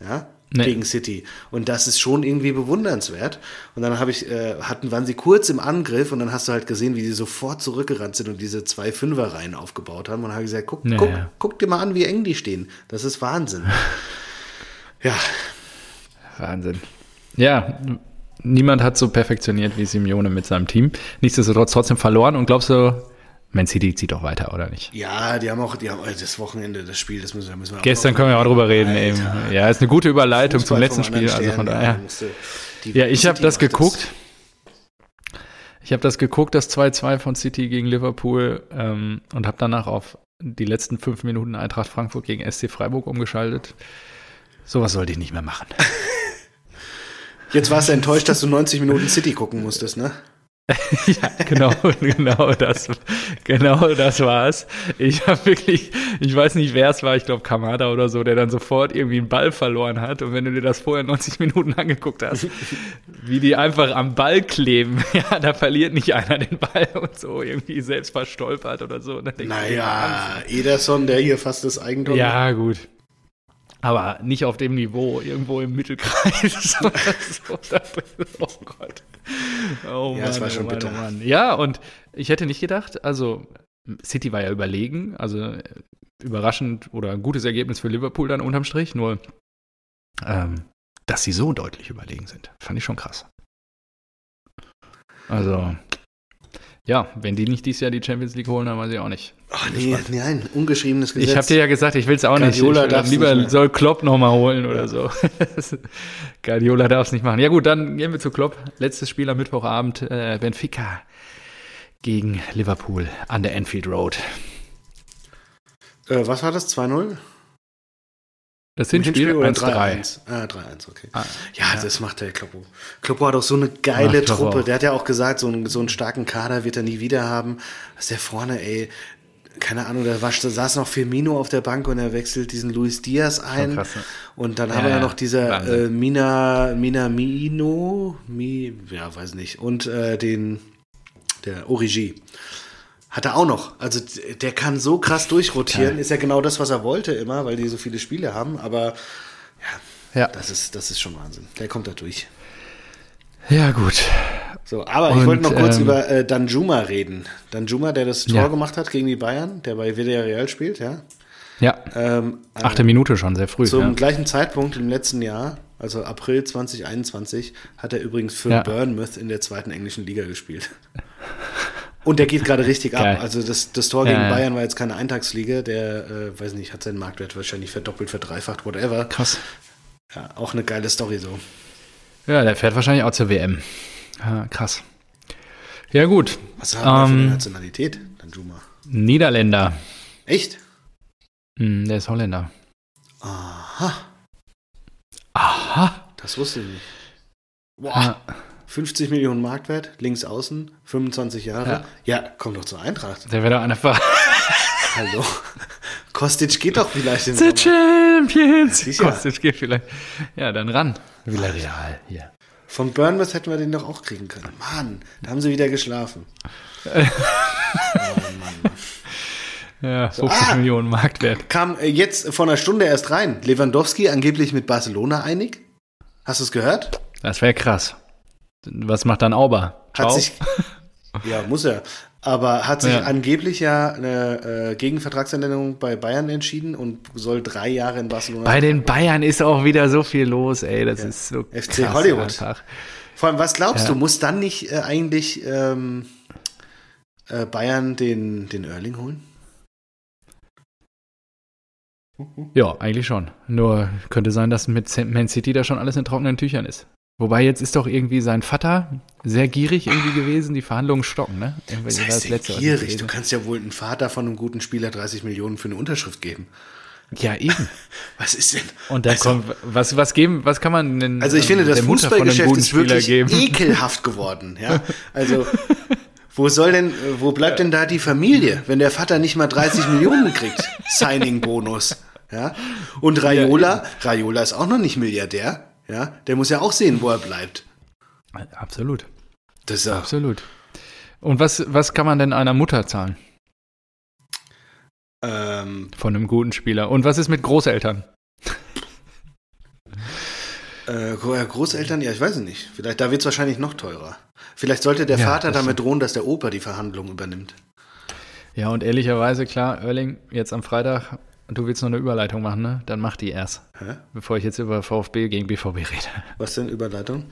Ja, Nee. gegen City. Und das ist schon irgendwie bewundernswert. Und dann habe ich, äh, hatten, waren sie kurz im Angriff und dann hast du halt gesehen, wie sie sofort zurückgerannt sind und diese zwei Fünferreihen aufgebaut haben. Und dann habe ich gesagt, guck, Ja, guck, guck dir mal an, wie eng die stehen. Das ist Wahnsinn. ja, Wahnsinn. Ja, niemand hat so perfektioniert wie Simeone mit seinem Team. Nichtsdestotrotz trotzdem verloren. Und glaubst du, Man City zieht doch weiter, oder nicht? ja, die haben auch, die haben äh, das Wochenende, das Spiel, das müssen, wir- müssen wir auch Gestern noch- können wir auch drüber reden. Alter. Eben. Ja, ist eine gute Überleitung zum Fußball letzten vom Spiel. anderen Also von Stern, daher. ja, Ja, ich habe das geguckt. Ich habe das geguckt, das 2-2 von City gegen Liverpool ähm, und habe danach auf die letzten fünf Minuten Eintracht Frankfurt gegen SC Freiburg umgeschaltet. Sowas sollte ich nicht mehr machen. Jetzt warst du enttäuscht, dass du 90 Minuten City gucken musstest, ne? ja, genau, genau das, genau das war's. Ich habe wirklich, ich weiß nicht, wer es war, ich glaube Kamada oder so, der dann sofort irgendwie einen Ball verloren hat. Und wenn du dir das vorher 90 Minuten angeguckt hast, wie die einfach am Ball kleben, ja, da verliert nicht einer den Ball und so irgendwie selbst verstolpert oder so. Naja, Ederson, der hier fast das Eigentum. Ja, gut. Aber nicht auf dem Niveau, irgendwo im Mittelkreis. so. oh Gott. Oh ja, Mann, das war schon oh Mann, bitter. Oh Mann. Ja, und ich hätte nicht gedacht, also City war ja überlegen, also überraschend oder ein gutes Ergebnis für Liverpool dann unterm Strich, nur ähm, dass sie so deutlich überlegen sind, fand ich schon krass. Also, ja, wenn die nicht dieses Jahr die Champions League holen, dann weiß ich auch nicht. Ach nee, nein, ungeschriebenes Gesetz. Ich habe dir ja gesagt, ich will es auch Guardiola nicht. Ich lieber nicht soll Klopp nochmal holen oder so. Guardiola darf es nicht machen. Ja gut, dann gehen wir zu Klopp. Letztes Spiel am Mittwochabend, äh, Benfica gegen Liverpool an der Enfield Road. Äh, was war das, 2-0? Das Hinspiel, Hinspiel 1-3. Ah, 3-1, okay. Ah, ja, ja, das macht der Kloppo. Kloppo hat auch so eine geile Ach, Truppe. Der hat ja auch gesagt, so einen, so einen starken Kader wird er nie wieder haben. Was der vorne, ey, keine Ahnung, da, war, da saß noch Firmino auf der Bank und er wechselt diesen Luis Diaz ein. Krass, ne? Und dann ja, haben wir ja noch dieser äh, Mina, Mina Mino, Mi, ja, weiß nicht, und äh, den, der Origi. Hat er auch noch. Also der kann so krass durchrotieren. Ja. Ist ja genau das, was er wollte immer, weil die so viele Spiele haben. Aber ja, ja. Das, ist, das ist schon Wahnsinn. Der kommt da durch. Ja, gut. So, aber Und, ich wollte noch kurz ähm, über äh, Danjuma reden. Danjuma, der das Tor ja. gemacht hat gegen die Bayern, der bei Villarreal spielt, ja. Ja. Ähm, Achte Minute schon, sehr früh. Zum ja. gleichen Zeitpunkt im letzten Jahr, also April 2021, hat er übrigens für ja. Bournemouth in der zweiten englischen Liga gespielt. Und der geht gerade richtig Geil. ab. Also das, das Tor gegen ja, Bayern war jetzt keine Eintagsfliege. Der, äh, weiß nicht, hat seinen Marktwert wahrscheinlich verdoppelt, verdreifacht, whatever. Krass. Ja, auch eine geile Story so. Ja, der fährt wahrscheinlich auch zur WM. Ja, krass. Ja, gut. Was haben wir ähm, für eine Nationalität, Danjuma? Niederländer. Echt? Hm, der ist Holländer. Aha. Aha. Das wusste ich nicht. Boah. Ja. 50 Millionen Marktwert, links außen, 25 Jahre. Ja, ja komm doch zur Eintracht. Der wäre doch einfach. Hallo. Kostic geht doch vielleicht in The Champions. Ja. Kostic geht vielleicht. Ja, dann ran. Villarreal, hier. Von Burnmouth hätten wir den doch auch kriegen können. Mann, da haben sie wieder geschlafen. oh, Mann. Ja, 50 so, ah, Millionen Marktwert. Kam äh, jetzt vor einer Stunde erst rein. Lewandowski angeblich mit Barcelona einig. Hast du es gehört? Das wäre krass. Was macht dann Auber? Ciao. Hat sich, ja, muss er. Aber hat sich ja. angeblich ja eine äh, Gegenvertragsänderung bei Bayern entschieden und soll drei Jahre in Barcelona. Bei den Bayern ist auch wieder so viel los, ey. Das ja. ist so FC krass Hollywood. Einfach. Vor allem, was glaubst ja. du, muss dann nicht äh, eigentlich ähm, äh, Bayern den, den Erling holen? Ja, eigentlich schon. Nur könnte sein, dass mit Man City da schon alles in trockenen Tüchern ist. Wobei jetzt ist doch irgendwie sein Vater sehr gierig irgendwie gewesen, die Verhandlungen stocken, ne? Irgendwie das heißt das gierig? Du kannst ja wohl einen Vater von einem guten Spieler 30 Millionen für eine Unterschrift geben. Ja, eben. Was ist denn? Und dann also, kommt, was, was geben, was kann man denn? Also ich finde, das Fußballgeschäft ist wirklich geben? ekelhaft geworden, ja. Also, wo soll denn, wo bleibt denn da die Familie, wenn der Vater nicht mal 30 Millionen kriegt? Signing-Bonus, ja. Und Raiola, Raiola ist auch noch nicht Milliardär. Ja, der muss ja auch sehen, wo er bleibt. Absolut. Das ist ja Absolut. Und was, was kann man denn einer Mutter zahlen? Ähm, Von einem guten Spieler. Und was ist mit Großeltern? Äh, Großeltern, ja, ich weiß es nicht. Vielleicht, da wird es wahrscheinlich noch teurer. Vielleicht sollte der ja, Vater damit drohen, dass der Opa die Verhandlung übernimmt. Ja, und ehrlicherweise, klar, Erling, jetzt am Freitag Du willst noch eine Überleitung machen, ne? Dann mach die erst. Hä? Bevor ich jetzt über VfB gegen BVB rede. Was denn Überleitung?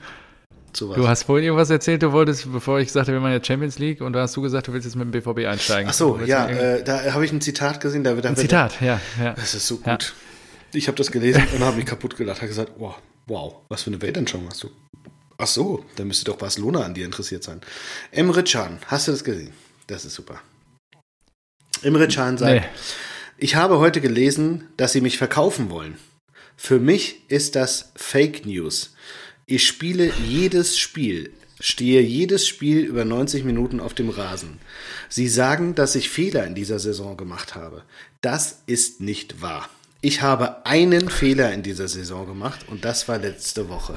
Du hast vorhin irgendwas erzählt, du wolltest, bevor ich sagte, wir machen jetzt Champions League, und da hast du gesagt, du willst jetzt mit dem BVB einsteigen. Ach so, ja, äh, da habe ich ein Zitat gesehen. Da, da ein Zitat, ja, ja. Das ist so gut. Ja. Ich habe das gelesen und habe mich kaputt gelacht. Habe gesagt, wow, wow, was für eine Weltanschauung hast du? Ach so, dann müsste doch Barcelona an dir interessiert sein. Emre Can, hast du das gesehen? Das ist super. Emre Can sagt, nee. Ich habe heute gelesen, dass sie mich verkaufen wollen. Für mich ist das Fake News. Ich spiele jedes Spiel. stehe jedes Spiel über 90 Minuten auf dem Rasen. Sie sagen, dass ich Fehler in dieser Saison gemacht habe. Das ist nicht wahr. Ich habe einen Fehler in dieser Saison gemacht und das war letzte Woche.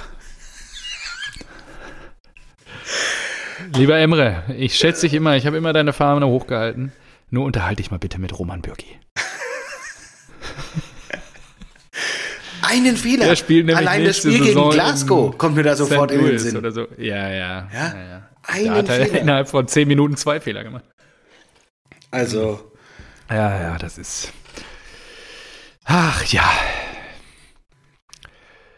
Lieber Emre, ich schätze dich immer, ich habe immer deine Fahne hochgehalten. Nur unterhalte dich mal bitte mit Roman Bürki. Einen Fehler. Der spielt nämlich Allein das Spiel Saison gegen Glasgow kommt mir da sofort St. in den Sinn. Oder so. Ja, ja. Ja? ja. Einen Da hat er Fehler. innerhalb von zehn Minuten zwei Fehler gemacht. Also, Ja, ja, das ist. Ach ja.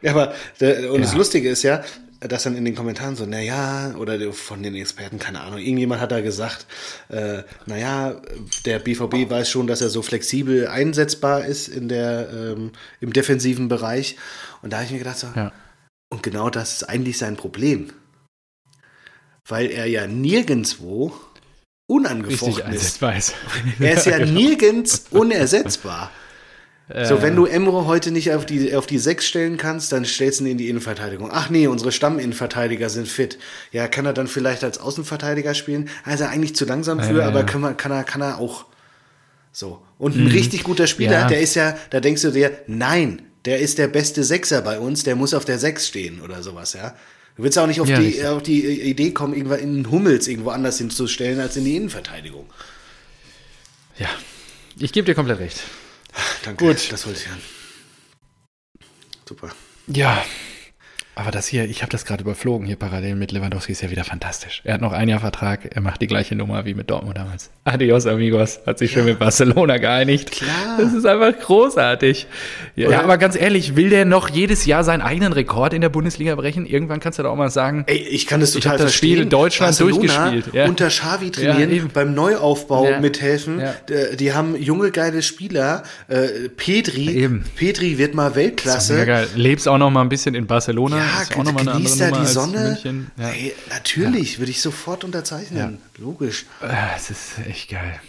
ja, aber der, und das Ja. Lustige ist ja, dass dann in den Kommentaren so, naja, oder von den Experten, keine Ahnung, irgendjemand hat da gesagt, äh, naja, der BVB weiß schon, dass er so flexibel einsetzbar ist in der, ähm, im defensiven Bereich. Und da habe ich mir gedacht, so, Ja. und genau das ist eigentlich sein Problem. Weil er ja nirgendwo Richtig unangefochten ist. einsetzbar ist. Er ist ja nirgends unersetzbar. Äh, So, wenn du Emre heute nicht auf die, auf die 6 stellen kannst, dann stellst du ihn in die Innenverteidigung. Ach nee, unsere Stamminnenverteidiger sind fit. Ja, kann er dann vielleicht als Außenverteidiger spielen? Also eigentlich zu langsam für, Ja, ja, aber kann, man, kann, er, kann er auch. So. Und ein richtig guter Spieler, Mhm. Ja. der ist ja, da denkst du dir, nein, der ist der beste Sechser bei uns, der muss auf der 6 stehen oder sowas, ja. Du willst auch nicht auf, die, auf die Idee kommen, irgendwann in Hummels irgendwo anders hinzustellen als in die Innenverteidigung. Ja. Ich gebe dir komplett recht. Danke, Gut. das wollte ich hören. Super. Ja. Aber das hier, ich habe das gerade überflogen hier parallel mit Lewandowski, ist ja wieder fantastisch. Er hat noch ein Jahr Vertrag, er macht die gleiche Nummer wie mit Dortmund damals. Adios, amigos. Hat sich schön mit Barcelona geeinigt. Klar. Das ist einfach großartig. Ja, Oder- aber ganz ehrlich, will der noch jedes Jahr seinen eigenen Rekord in der Bundesliga brechen? Irgendwann kannst du da auch mal sagen, Ey, ich kann das Ich total hab das Spiel verstehen. in Deutschland Barcelona durchgespielt, ja. Unter Xavi trainieren, Ja, beim Neuaufbau Ja. mithelfen. Ja. Die haben junge, geile Spieler. Äh, Pedri, Eben. Pedri wird mal Weltklasse. Lebst auch noch mal ein bisschen in Barcelona. Ja, ist auch noch mal eine genießt andere Nummer die Sonne. Ja. Ey, natürlich, würde ich sofort unterzeichnen. Logisch. Ah, Es ist echt geil.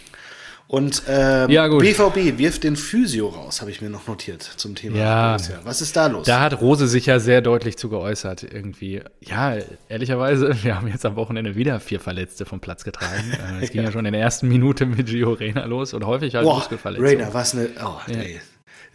Und ähm, Ja. BVB wirft den Physio raus, habe ich mir noch notiert zum Thema. Ja. Was ist da los? Da hat Rose sich ja sehr deutlich zu geäußert, irgendwie. Ja, ehrlicherweise, wir haben jetzt am Wochenende wieder vier Verletzte vom Platz getragen. Äh, Es ging ja schon in der ersten Minute mit Gio Reyna los und häufig halt Boah, Muskelverletzungen. Rainer, was eine. Oh, ey.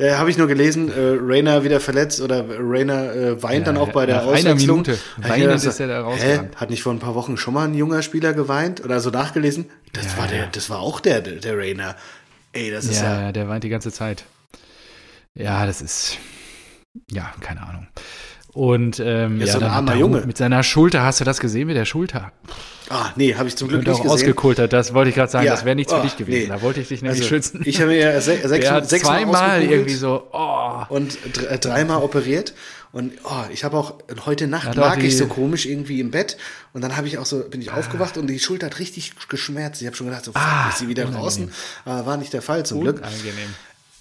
Äh, Habe ich nur gelesen, äh, Rainer wieder verletzt oder Rainer äh, weint Ja, dann auch bei der nach einer Auswechslung. Minute. Gedacht, ist er da rausgerannt. Hat nicht vor ein paar Wochen schon mal ein junger Spieler geweint oder so nachgelesen? Das Ja, war der, ja. das war auch der, der Rainer. Ey, das ist ja. Ja, der weint die ganze Zeit. Ja, das ist. Ja, keine Ahnung. Und ähm, Ja, ja, so ein dann armer er Junge. Mit seiner Schulter, hast du das gesehen mit der Schulter? Ah, nee, habe ich zum Glück Und nicht auch gesehen. ausgekultert, das wollte ich gerade sagen, Ja. das wäre nichts Oh, für dich gewesen. nee. Da wollte ich dich nämlich Also, schützen. ich habe mir ja se sechs, hat sechs Mal zweimal irgendwie so, oh. und äh, dreimal operiert. Und oh, ich habe auch heute Nacht lag ich so komisch irgendwie im Bett und dann habe ich auch so bin ich aufgewacht und die Schulter hat richtig geschmerzt. Ich habe schon gedacht, so fuck, Ah, ist sie wieder draußen, aber war nicht der Fall zum Glück. Unangenehm.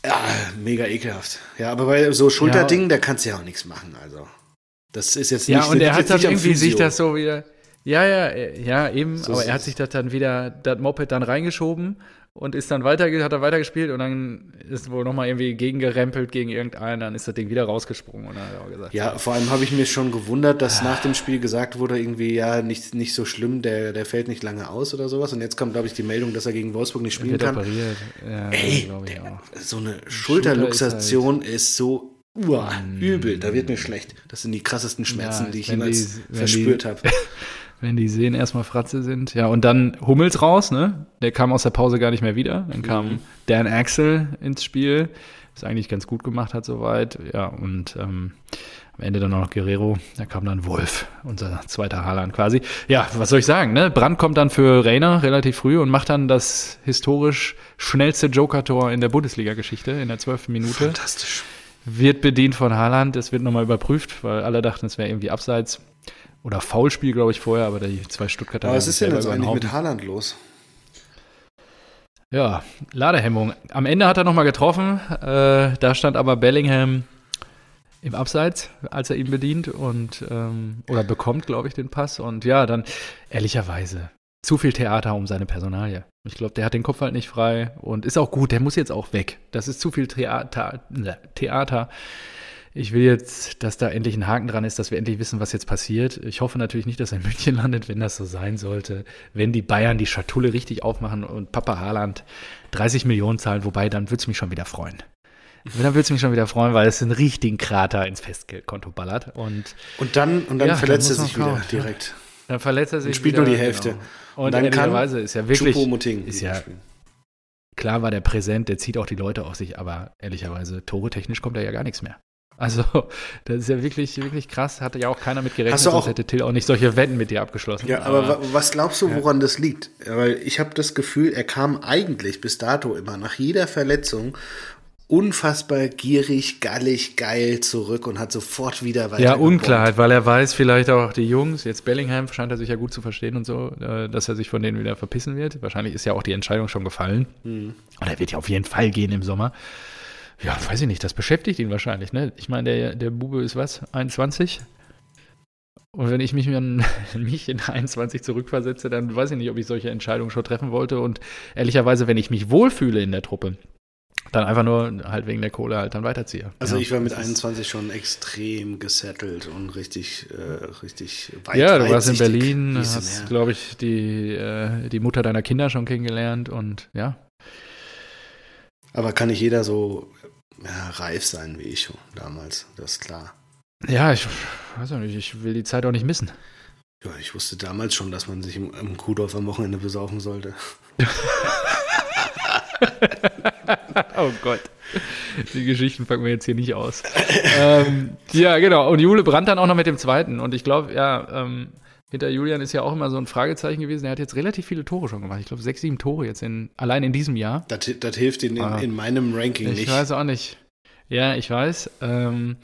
Ja, mega ekelhaft. Ja, aber bei so Schulterdingen, da kannst du ja auch nichts machen. Also das ist jetzt Ja, nicht. und liegt er hat dann irgendwie sich das so wieder. Ja, ja, äh, ja, eben, So aber ist er hat sich das dann wieder, das Moped dann reingeschoben und ist dann weiter, hat er weitergespielt und dann ist wohl nochmal irgendwie gegengerempelt gegen irgendeinen, dann ist das Ding wieder rausgesprungen und dann hat er auch gesagt, Ja, vor allem habe ich mir schon gewundert, dass nach dem Spiel gesagt wurde, irgendwie, ja, nicht, nicht so schlimm, der, der fällt nicht lange aus oder sowas. Und jetzt kommt, glaube ich, die Meldung, dass er gegen Wolfsburg nicht spielen wird kann. operiert. Ja, Ey, der, so eine Schulter Schulterluxation ist, so uah, übel. Da wird mir schlecht. Das sind die krassesten Schmerzen, Ja, die ich jemals die- verspürt habe. Wenn die Sehnen erstmal Fratze sind. Ja, und dann Hummels raus, ne? Der kam aus der Pause gar nicht mehr wieder. Dann kam Dan Axel ins Spiel, was eigentlich ganz gut gemacht hat soweit. Ja, und ähm, am Ende dann auch noch Guerrero. Da kam dann Wolf, unser zweiter Haaland quasi. Ja, was soll ich sagen, ne? Brandt kommt dann für Reiner relativ früh und macht dann das historisch schnellste Joker-Tor in der Bundesliga-Geschichte in der zwölften Minute. Fantastisch. Wird bedient von Haaland. Es wird nochmal überprüft, weil alle dachten, es wäre irgendwie abseits. Oder Foulspiel, glaube ich, vorher, aber die zwei Stuttgarter Aber was ist denn jetzt eigentlich mit Haaland los? Ja, Ladehemmung. Am Ende hat er nochmal getroffen. Äh, da stand aber Bellingham im Abseits, als er ihn bedient und ähm, oder bekommt, glaube ich, den Pass. Und ja, dann ehrlicherweise zu viel Theater um seine Personalie. Ich glaube, der hat den Kopf halt nicht frei und ist auch gut. Der muss jetzt auch weg. Das ist zu viel Theater. ne, Theater. ich will jetzt, dass da endlich ein Haken dran ist, dass wir endlich wissen, was jetzt passiert. Ich hoffe natürlich nicht, dass er in München landet, wenn das so sein sollte. Wenn die Bayern die Schatulle richtig aufmachen und Papa Haaland 30 Millionen zahlen, wobei, dann würde es mich schon wieder freuen. Dann würde es mich schon wieder freuen, weil es einen richtigen Krater ins Festgeldkonto ballert. Und, und dann, und dann ja, verletzt dann er sich wieder direkt. Dann verletzt er sich. Und spielt wieder, nur die Hälfte. Genau. Und, dann ehrlicherweise ist ja wirklich. Ist ja, klar war der präsent, der zieht auch die Leute auf sich, aber ehrlicherweise, tore technisch kommt da ja gar nichts mehr. Also, das ist ja wirklich, wirklich krass. Hatte ja auch keiner mit gerechnet, sonst hätte Till auch nicht solche Wetten mit dir abgeschlossen. Ja, aber, aber was glaubst du, woran ja. das liegt? Weil ich habe das Gefühl, er kam eigentlich bis dato immer nach jeder Verletzung unfassbar gierig, gallig, geil zurück und hat sofort wieder weiter. Ja, Unklarheit, weil er weiß vielleicht auch die Jungs, jetzt Bellingham scheint er sich ja gut zu verstehen und so, äh, dass er sich von denen wieder verpissen wird. Wahrscheinlich ist ja auch die Entscheidung schon gefallen. Mhm. Und er wird ja auf jeden Fall gehen im Sommer. Ja, weiß ich nicht, das beschäftigt ihn wahrscheinlich. Ne? Ich meine, der, der Bube ist was, 21? Und wenn ich mich, an, mich in 21 zurückversetze, dann weiß ich nicht, ob ich solche Entscheidungen schon treffen wollte. Und ehrlicherweise, wenn ich mich wohlfühle in der Truppe, dann einfach nur halt wegen der Kohle halt dann weiterziehe. Also ja, ich war mit 21 schon extrem gesettelt und richtig, äh, richtig weit. Ja, du warst in Berlin, hast, glaube ich, die, äh, die Mutter deiner Kinder schon kennengelernt und ja. Aber kann nicht jeder so ja, reif sein wie ich damals, das ist klar. Ja, ich weiß auch nicht, ich will die Zeit auch nicht missen. Ja, ich wusste damals schon, dass man sich im, im Kuhdorf am Wochenende besaufen sollte. oh Gott. Die Geschichten packen wir jetzt hier nicht aus. ähm, ja, genau. Und Jule brannt dann auch noch mit dem zweiten. Und ich glaube, ja, ähm, hinter Julian ist ja auch immer so ein Fragezeichen gewesen. Er hat jetzt relativ viele Tore schon gemacht. Ich glaube, sechs, sieben Tore jetzt in, allein in diesem Jahr. Das, das hilft in, in, ah. in, meinem Ranking ich nicht. Ich weiß auch nicht. Ja, ich weiß. Ähm,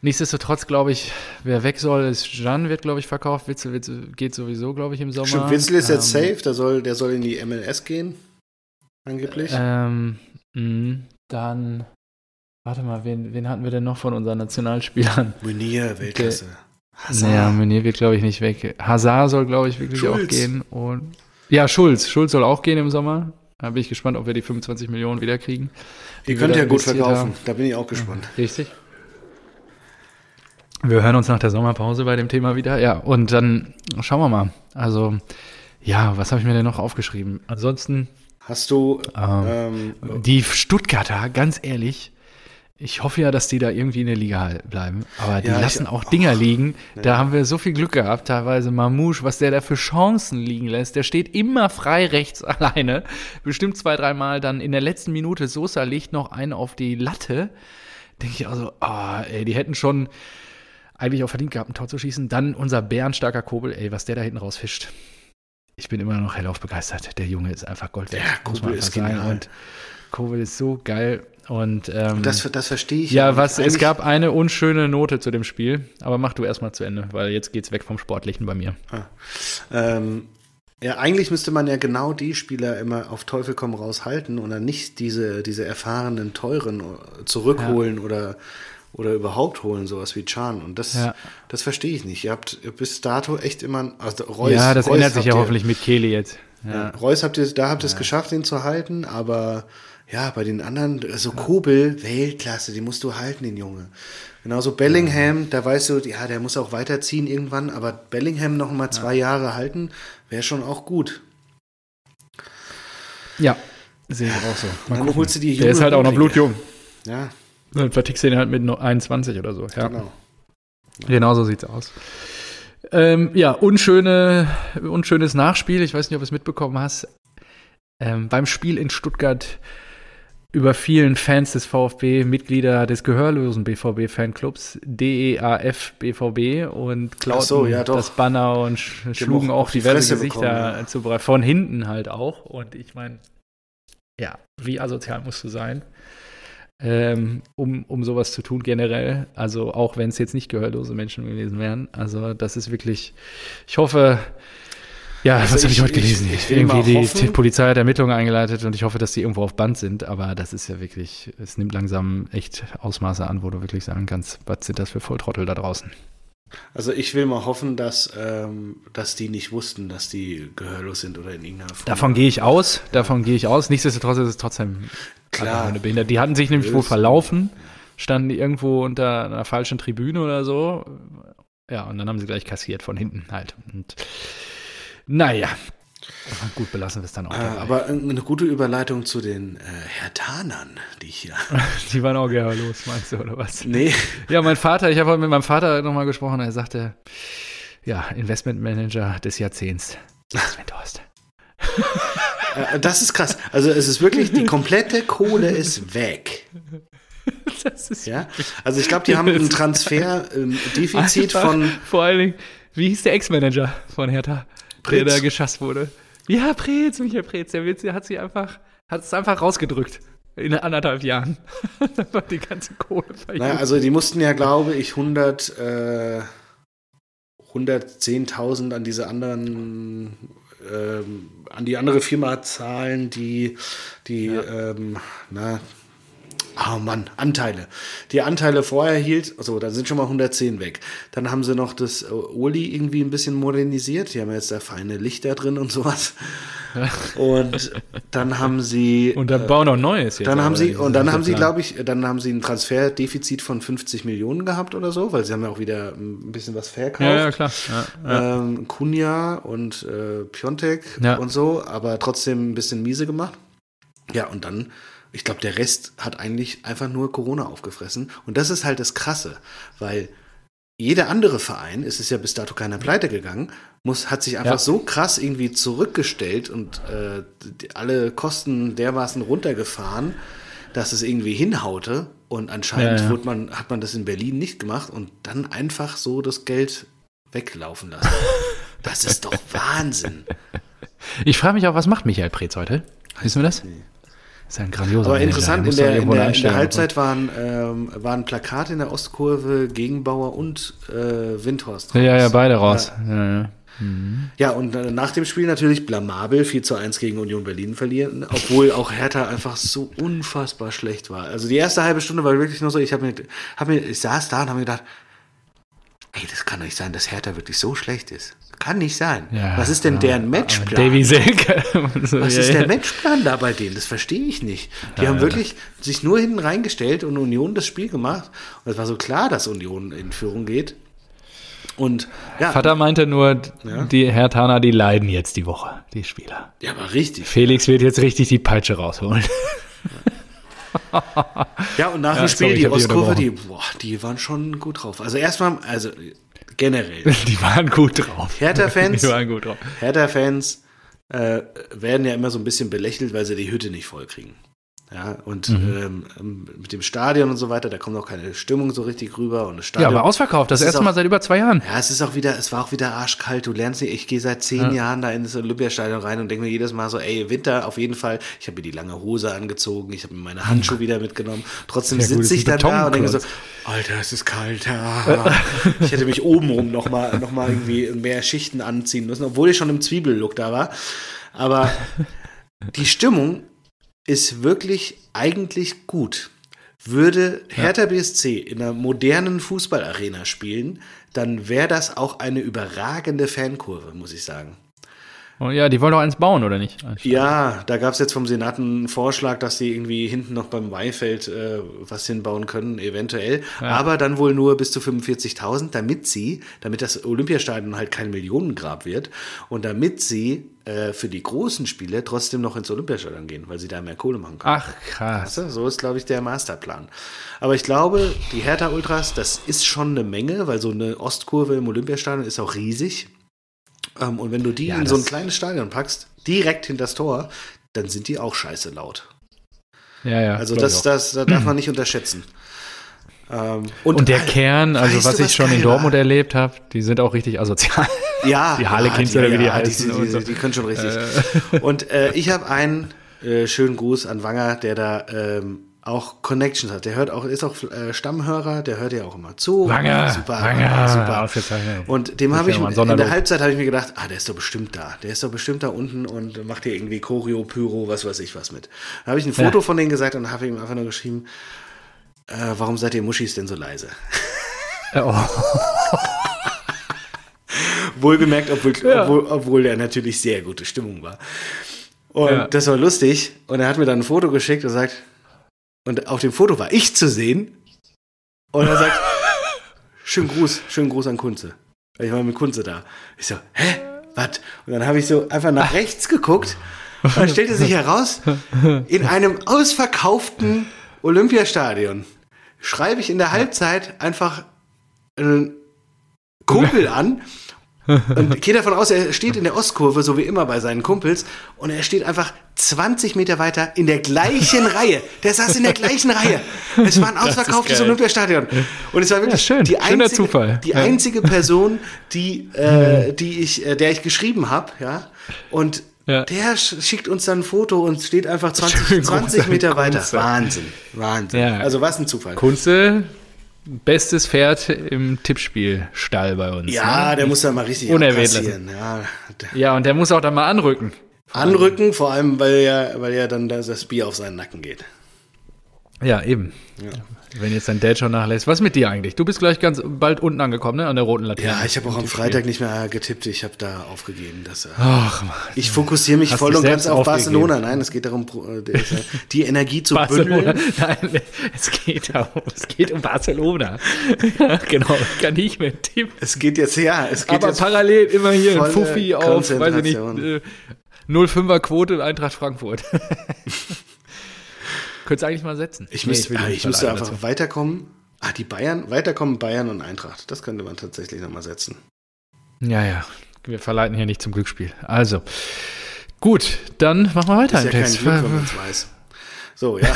nichtsdestotrotz glaube ich, wer weg soll, ist Jan, wird, glaube ich, verkauft. Witzel, Witzel geht sowieso, glaube ich, im Sommer. Stimmt, Witzel ist jetzt ähm, safe. Der soll, der soll in die MLS gehen angeblich. Ähm, mh, dann, warte mal, wen, wen hatten wir denn noch von unseren Nationalspielern? Meunier, Weltklasse. Hazard. Naja, Meunier wird, glaube ich, nicht weg. Hazard soll, glaube ich, wirklich Schulz. auch gehen. Und ja, Schulz. Schulz soll auch gehen im Sommer. Da bin ich gespannt, ob wir die 25 Millionen wieder kriegen. Die könnt ihr ja gut verkaufen. Haben. Da bin ich auch gespannt. Richtig. Wir hören uns nach der Sommerpause bei dem Thema wieder. Ja, und dann schauen wir mal. Also, ja, was habe ich mir denn noch aufgeschrieben? Ansonsten Hast du ähm, ähm, die Stuttgarter, ganz ehrlich, ich hoffe ja, dass die da irgendwie in der Liga bleiben. Aber die ja, lassen ich, auch Dinger oh, liegen. Ja. Da haben wir so viel Glück gehabt, teilweise Mamouche, was der da für Chancen liegen lässt. Der steht immer frei rechts alleine. Bestimmt zwei, dreimal dann in der letzten Minute Sosa legt noch einen auf die Latte. Denke ich also, ah, ey, die hätten schon eigentlich auch verdient gehabt, ein Tor zu schießen. Dann unser bärenstarker Kobel, ey, was der da hinten rausfischt ich bin immer noch hellauf begeistert. Der Junge ist einfach Gold wert. Ja, Kobel ist genial. Und Kobel ist so geil. Und ähm, das, das verstehe ich. Ja, was, es gab eine unschöne Note zu dem Spiel, aber mach du erstmal zu Ende, weil jetzt geht es weg vom Sportlichen bei mir. Ah. Ähm, ja, eigentlich müsste man ja genau die Spieler immer auf Teufel komm raus halten und dann nicht diese, diese erfahrenen, teuren zurückholen ja. oder oder überhaupt holen, sowas wie Chan. Und das, ja. das verstehe ich nicht. Ihr habt bis dato echt immer. Also Reus, ja, das Reus ändert sich ja hoffentlich mit Kehle jetzt. Ja. Reus habt ihr, da habt ihr es geschafft, ihn zu halten, aber ja, bei den anderen, also Kobel, Weltklasse, die musst du halten, den Junge. Genauso Bellingham, da weißt du, ja, der muss auch weiterziehen irgendwann, aber Bellingham noch mal zwei Jahre halten, wäre schon auch gut. Ja, sehe ich auch so. Mal dann holst du die Der ist halt auch noch blutjung. Ja, dann vertickst du ihn halt mit 21 oder so. Ja. Genau. Genau so sieht's aus. Ähm, ja, unschöne, unschönes Nachspiel. Ich weiß nicht, ob du es mitbekommen hast. Ähm, beim Spiel in Stuttgart über vielen Fans des VfB, Mitglieder des gehörlosen BVB-Fanclubs, DEAF BVB und klauten so, ja, das Banner und sch schlugen auch diverse Gesichter bekommen, ja. zu Von hinten halt auch. Und ich meine, ja, wie asozial musst du sein? Ähm, um, um sowas zu tun generell. Also auch wenn es jetzt nicht gehörlose Menschen gewesen wären. Also das ist wirklich, ich hoffe, ja, also was habe ich heute gelesen? Ich, ich Irgendwie die, die, Polizei hat Ermittlungen eingeleitet und ich hoffe, dass die irgendwo auf Band sind. Aber das ist ja wirklich, es nimmt langsam echt Ausmaße an, wo du wirklich sagen kannst, was sind das für Volltrottel da draußen? Also ich will mal hoffen, dass, ähm, dass die nicht wussten, dass die gehörlos sind oder in irgendeiner Form. Davon gehe ich aus, davon gehe ich aus. Nichtsdestotrotz ist es trotzdem Klar. Eine Die hatten sich nämlich wohl verlaufen. standen die irgendwo unter einer falschen Tribüne oder so. Ja, und dann haben sie gleich kassiert von hinten halt. Und naja, Gut, belassen wir es dann auch. Äh, aber eine gute Überleitung zu den äh, Hertanern, die hier. die waren auch gerne los, meinst du, oder was? Nee. Ja, mein Vater, ich habe heute mit meinem Vater nochmal gesprochen, er sagte, ja, Investmentmanager des Jahrzehnts. Sven. Äh, das ist krass. Also es ist wirklich, die komplette Kohle ist weg. Das ist ja, also ich glaube, die haben ein Transferdefizit von. Vor allen Dingen, wie hieß der Ex-Manager von Hertha? Pretz. der da geschasst wurde. Ja, Preetz, Michael Preetz, der Witz, der hat sie einfach, hat es einfach rausgedrückt. In anderthalb Jahren. war die ganze Kohle verjagt. Naja, also die mussten ja, glaube ich, 100, äh, 110.000 an diese anderen, ähm, an die andere Firma zahlen, die, die, ja. ähm, na, Oh Mann, Anteile. Die Anteile vorher hielt, also da sind schon mal 110 weg. Dann haben sie noch das äh, Oli irgendwie ein bisschen modernisiert. Die haben jetzt da feine Lichter drin und sowas. und dann haben sie. Und dann äh, bauen noch Neues jetzt. Dann haben sie, und dann haben sie, glaube ich, dann haben sie ein Transferdefizit von 50 Millionen gehabt oder so, weil sie haben ja auch wieder ein bisschen was verkauft. Ja, ja klar. Ja, ja. Ähm, Kunja und äh, Piontek ja. und so, aber trotzdem ein bisschen miese gemacht. Ja, und dann ich glaube, der Rest hat eigentlich einfach nur Corona aufgefressen. Und das ist halt das Krasse, weil jeder andere Verein, es ist ja bis dato keiner pleite gegangen, muss, hat sich einfach ja. so krass irgendwie zurückgestellt und äh, alle Kosten dermaßen runtergefahren, dass es irgendwie hinhaute. Und anscheinend ja, ja. Man, hat man das in Berlin nicht gemacht und dann einfach so das Geld weglaufen lassen. das ist doch Wahnsinn. Ich frage mich auch, was macht Michael Preetz heute? Wissen wir das? Nee. Das ist ein grandioser Aber interessant, in der, in, der, in der, Halbzeit waren, ähm, waren Plakate in der Ostkurve Gegenbauer und äh, Windhorst. Raus. Ja, ja, beide raus. Ja, ja. ja. Mhm. ja und äh, nach dem Spiel natürlich blamabel 4 zu 1 gegen Union Berlin verlieren, obwohl auch Hertha einfach so unfassbar schlecht war. Also die erste halbe Stunde war wirklich nur so, ich habe mir, hab mir, ich saß da und habe mir gedacht, ey, das kann doch nicht sein, dass Hertha wirklich so schlecht ist. Kann nicht sein. Ja, Was ist denn ja, deren Matchplan? Davy Selke. Was ist der Matchplan da bei denen? Das verstehe ich nicht. Die haben wirklich sich nur hinten reingestellt und Union das Spiel gemacht. Und es war so klar, dass Union in Führung geht. Und ja. Vater meinte nur, ja. die Hertaner, die leiden jetzt die Woche, die Spieler. Ja, aber richtig. Felix wird jetzt richtig die Peitsche rausholen. ja, und nach ja, dem Spiel, sorry, die Ostkurve, die, boah, die waren schon gut drauf. Also erstmal, also generell. Die waren gut drauf. Hertha-Fans, Hertha-Fans äh, werden ja immer so ein bisschen belächelt, weil sie die Hütte nicht voll kriegen. Ja, und mhm. ähm, mit dem Stadion und so weiter, da kommt auch keine Stimmung so richtig rüber. Und das Stadion, ja, aber ausverkauft, das, erste auch, Mal seit über zwei Jahren. Ja, es ist auch wieder, es war auch wieder arschkalt. Du lernst nicht, ich gehe seit zehn ja. Jahren da in das Olympiastadion rein und denke mir jedes Mal so, ey, Winter auf jeden Fall. Ich habe mir die lange Hose angezogen, ich habe mir meine Handschuhe wieder mitgenommen. Trotzdem sitze ich dann da und denke so, Alter, es ist kalt. Ja. ich hätte mich obenrum nochmal noch mal irgendwie mehr Schichten anziehen müssen, obwohl ich schon im Zwiebellook da war. Aber die Stimmung ist wirklich eigentlich gut. Würde Hertha BSC in einer modernen Fußballarena spielen, dann wäre das auch eine überragende Fankurve, muss ich sagen. Oh ja, die wollen doch eins bauen, oder nicht? Ja, da gab es jetzt vom Senat einen Vorschlag, dass sie irgendwie hinten noch beim Weihfeld äh, was hinbauen können, eventuell. Ja. Aber dann wohl nur bis zu 45.000, damit sie, damit das Olympiastadion halt kein Millionengrab wird und damit sie äh, für die großen Spiele trotzdem noch ins Olympiastadion gehen, weil sie da mehr Kohle machen können. Ach, krass. Weißt du? So ist, glaube ich, der Masterplan. Aber ich glaube, die Hertha Ultras, das ist schon eine Menge, weil so eine Ostkurve im Olympiastadion ist auch riesig. Ähm, und wenn du die ja, in so ein kleines Stadion packst, direkt hinter das Tor, dann sind die auch scheiße laut. Ja, ja. Also das, das, das darf man nicht unterschätzen. Ähm, und, und, der Kern, also was, was ich schon in Dortmund war? erlebt habe, die sind auch richtig asozial. Ja, die Harlequins ja, oder wie die ja, heißen. Die, die, die, die, können schon richtig. Äh. Und äh, ich habe einen äh, schönen Gruß an Wanger, der da ähm, auch Connections hat. Der hört auch, ist auch äh, Stammhörer, der hört ja auch immer zu. Lange, super, lange, super. Und dem habe ich, in der Halbzeit habe ich mir gedacht, ah, der ist doch bestimmt da. Der ist doch bestimmt da unten und macht hier irgendwie Choreo, Pyro, was weiß ich was mit. Da habe ich ein Foto ja. von denen gesagt und habe ihm einfach nur geschrieben, äh, warum seid ihr Muschis denn so leise? Oh. Wohlgemerkt, obwohl, ja. obwohl, obwohl der natürlich sehr gute Stimmung war. Und ja. das war lustig. Und er hat mir dann ein Foto geschickt und sagt, und auf dem Foto war ich zu sehen Und er sagt, schönen Gruß, schönen Gruß an Kunze. Ich war mit Kunze da. Ich so, hä? Was? Und dann habe ich so einfach nach rechts geguckt. Und dann stellte sich heraus, in einem ausverkauften Olympiastadion schreibe ich in der Halbzeit einfach einen Kumpel an und gehe davon aus, er steht in der Ostkurve, so wie immer bei seinen Kumpels, und er steht einfach 20 Meter weiter in der gleichen Reihe. Der saß in der gleichen Reihe. Es war ein ausverkauftes Olympiastadion. Und es war wirklich ja, schön. die, einzige, Zufall. die einzige Person, die, äh, die ich, äh, der ich geschrieben habe, ja. Und Ja. der sch- schickt uns dann ein Foto und steht einfach 20, Schön 20 groß an Meter weiter. Kunze. Wahnsinn. Wahnsinn. Ja. Also was ein Zufall. Kunze, bestes Pferd im Tippspielstall bei uns. Ja, ne? der muss da mal richtig Unerwähnt. Ja, Ja, und der muss auch dann mal anrücken. Anrücken, vor allem, weil ja, weil ja dann das Bier auf seinen Nacken geht. Ja, eben. Wenn jetzt dein Dad schon nachlässt. Was ist mit dir eigentlich? Du bist gleich ganz bald unten angekommen, ne? An der roten Laterne. Ja, ich habe auch am. Freitag nicht mehr getippt. Ich habe da aufgegeben. Dass, äh, Ach, Mann. ich fokussiere mich voll und ganz auf aufgegeben. Barcelona. Nein, es geht darum, äh, der- die Energie zu Barcelona. bündeln. Nein, es geht, darum, es geht um Barcelona. Ja, genau, ich kann nicht mehr tippen. Es geht jetzt, ja, es geht Aber jetzt parallel immer hier ein Fuffi auf, weiß ich nicht, Konzentration. äh, 0,5er Quote Eintracht Frankfurt. Könntest du eigentlich mal setzen. Ich, Nee, müsste, will ah, ich müsste einfach dazu. weiterkommen. Ah, die Bayern, weiterkommen Bayern und Eintracht. Das könnte man tatsächlich nochmal setzen. Ja, ja. Wir verleiten hier nicht zum Glücksspiel. Also, gut, dann machen wir weiter Ist im ja kein Text. Glück, wenn weiß. So, ja.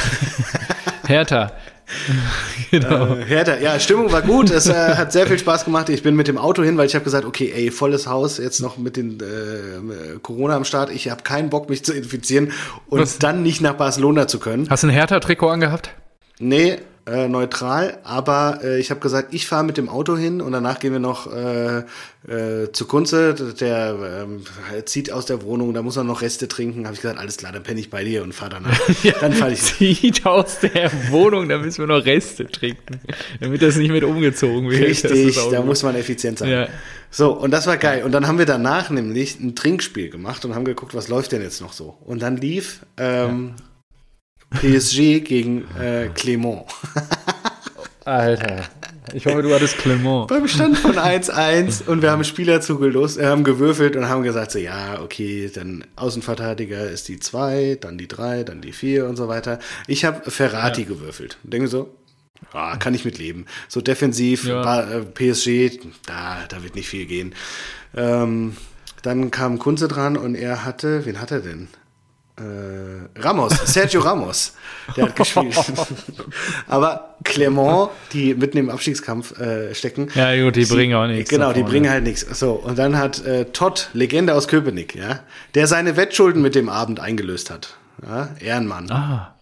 Hertha. genau. Äh, Hertha, ja, Stimmung war gut. Es äh, hat sehr viel Spaß gemacht. Ich bin mit dem Auto hin, weil ich habe gesagt, okay, ey, volles Haus, jetzt noch mit den äh, Corona am Start. Ich habe keinen Bock, mich zu infizieren und Was? dann nicht nach Barcelona zu können. Hast du ein Hertha-Trikot angehabt? Nee, äh, neutral, aber äh, ich habe gesagt, ich fahre mit dem Auto hin und danach gehen wir noch äh, äh, zu Kunze, der ähm, zieht aus der Wohnung, da muss er noch Reste trinken. Habe ich gesagt, alles klar, dann penne ich bei dir und fahre danach. Dann fahre ich. Zieht aus der Wohnung, da müssen wir noch Reste trinken. Damit das nicht mit umgezogen wird. Richtig, da muss man effizient sein. Ja. So, und das war geil. Und dann haben wir danach nämlich ein Trinkspiel gemacht und haben geguckt, was läuft denn jetzt noch so. Und dann lief ähm, PSG gegen äh, Clément. Alter. Ich hoffe, du hattest Clement. Beim Stand von 1-1 und wir haben Spieler zugelost, äh, haben gewürfelt und haben gesagt, so ja, okay, dann Außenverteidiger ist die 2, dann die 3, dann die 4 und so weiter. Ich habe Ferrati gewürfelt. Denke so, ja, kann ich mitleben. So defensiv, Ja. Äh, PSG, da, da wird nicht viel gehen. Ähm, dann kam Kunze dran und er hatte, wen hat er denn? Äh, Ramos, Sergio Ramos, der hat gespielt. Aber Clement, die mitten im Abstiegskampf äh, stecken. Ja, gut, die bringen auch nichts. Genau, die bringen halt nichts. So, und dann hat äh, Todd, Legende aus Köpenick, ja, der seine Wettschulden mit dem Abend eingelöst hat. Ja, Ehrenmann. Ah.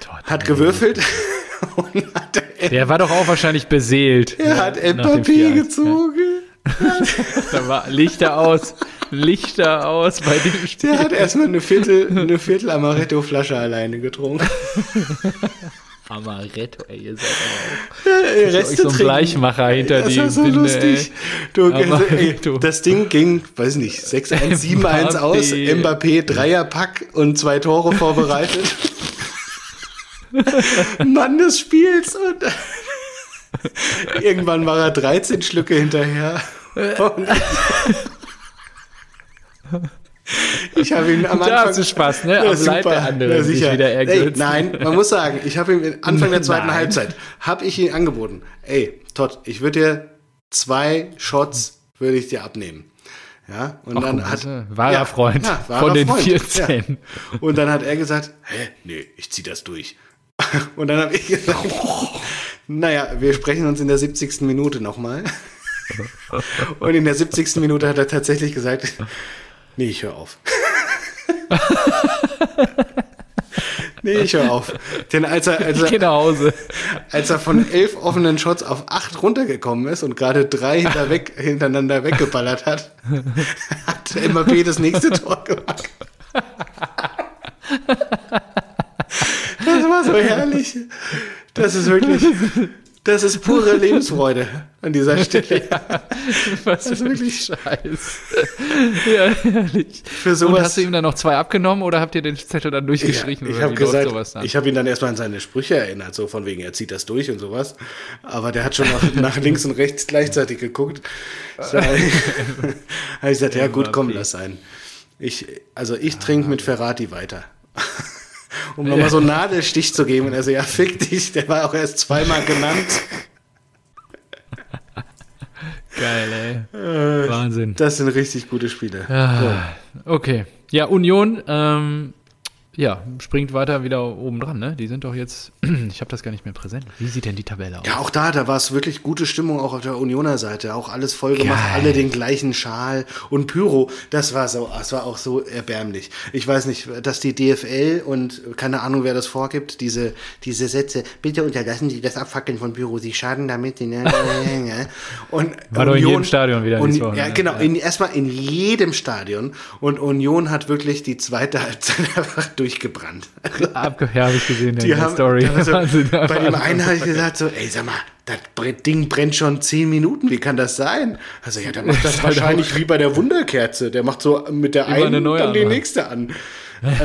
Toll. Hat gewürfelt und hat, Der war doch auch wahrscheinlich beseelt. er hat nach dem Mbappé 4-1. gezogen. Da war Lichter aus. Lichter aus bei dem Spiel. Der hat erstmal eine Viertel, eine Viertel Amaretto-Flasche alleine getrunken. Amaretto, ey, ihr seid aber auch. Euch Reste so ein trinken. Bleichmacher hinter das die war so Binde, lustig. Du, also, ey, das Ding ging, weiß nicht, 6-1, 7-1 aus. Mbappé. Mbappé, Dreierpack und zwei Tore vorbereitet. Mann des Spiels. Und irgendwann war er 13 Schlücke hinterher. Ich habe ihn am Da Anfang. hast du Spaß, ne? Ja, Am Leid der anderen Ja, sich sicher. wieder Ey, ergötzen. nein, man muss sagen, ich habe ihm Anfang der zweiten Nein. Halbzeit, habe ich ihm angeboten, ey, Todd, ich würde dir zwei Shots, würde ich dir abnehmen. Ja, und Ach, dann hat, das ist ein wahrer Freund von den 14. Ja. Und dann hat er gesagt, hä, nee, ich zieh das durch. Und dann habe ich gesagt, naja, wir sprechen uns in der 70. Minute nochmal. Und in der 70. Minute hat er tatsächlich gesagt, nee, ich höre auf. nee, ich höre auf. Denn als er, als, er, nach Hause. als er von elf offenen Shots auf acht runtergekommen ist und gerade drei hinterweg, hintereinander weggeballert hat, hat Mbappé das nächste Tor gemacht. Das war so herrlich. Das ist wirklich. Das ist pure Lebensfreude an dieser Stelle. ja, was das ist wirklich scheiß. ja, ehrlich. Für sowas, Und hast du ihm dann noch zwei abgenommen oder habt ihr den Zettel dann durchgeschrieben? Ja, ich habe gesagt, ich habe ihn dann erstmal an seine Sprüche erinnert, so von wegen, er zieht das durch und sowas. Aber der hat schon nach, nach links und rechts gleichzeitig geguckt. So, habe ich gesagt, ja gut, komm, lass sein. Ich, also ich ah, trinke mit Ferrati weiter. Um nochmal so einen Nadelstich zu geben. Und er so, ja, fick dich, der war auch erst zweimal genannt. Geil, ey. Äh, Wahnsinn. Das sind richtig gute Spiele. Ah. Okay. Ja, Union, ähm, ja, springt weiter wieder oben dran, ne? Die sind doch jetzt, ich habe das gar nicht mehr präsent. Wie sieht denn die Tabelle aus? Ja, auch da, da war es wirklich gute Stimmung auch auf der Unioner Seite. Auch alles voll gemacht, Geil. alle den gleichen Schal und Pyro. Das war so, das war auch so erbärmlich. Ich weiß nicht, dass die DFL und keine Ahnung, wer das vorgibt, diese, diese Sätze, bitte unterlassen Sie das Abfackeln von Pyro, Sie schaden damit. Ne, ne, und war Union, doch in jedem Stadion wieder. Und, ja, genau, ja. Erstmal in jedem Stadion. Und Union hat wirklich die zweite Halbzeit einfach durch durchgebrannt. Abge ja, habe ich gesehen in der Story. So, bei dem einen habe ich gesagt so, ey, sag mal, das Ding brennt schon zehn Minuten, wie kann das sein? Also ja, der macht das wahrscheinlich wie bei der Wunderkerze. Der macht so mit der Immer einen dann die nächste an.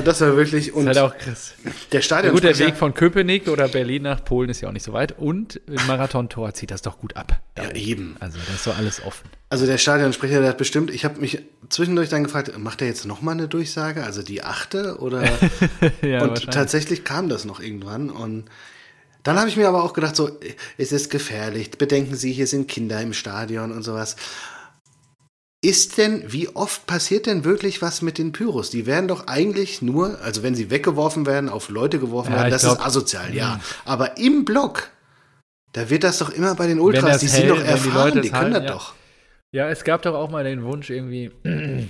Das war wirklich und das ist halt auch krass. Der Stadion. Gut, der Weg von Köpenick oder Berlin nach Polen ist ja auch nicht so weit und im Marathon-Tor zieht das doch gut ab. Ja, eben. Also das ist so alles offen. Also der Stadionsprecher, der hat bestimmt, ich habe mich zwischendurch dann gefragt, macht er jetzt nochmal eine Durchsage, also die achte oder? ja, und tatsächlich kam das noch irgendwann und dann habe ich mir aber auch gedacht, so, es ist gefährlich. Bedenken Sie, hier sind Kinder im Stadion und sowas. Ist denn, wie oft passiert denn wirklich was mit den Pyros? Die werden doch eigentlich nur, also wenn sie weggeworfen werden, auf Leute geworfen ja, werden, das glaub, ist asozial, ja. Aber im Block, da wird das doch immer bei den Ultras, die sind doch erfahren, die, die können halten, das ja. doch. Ja, es gab doch auch mal den Wunsch, irgendwie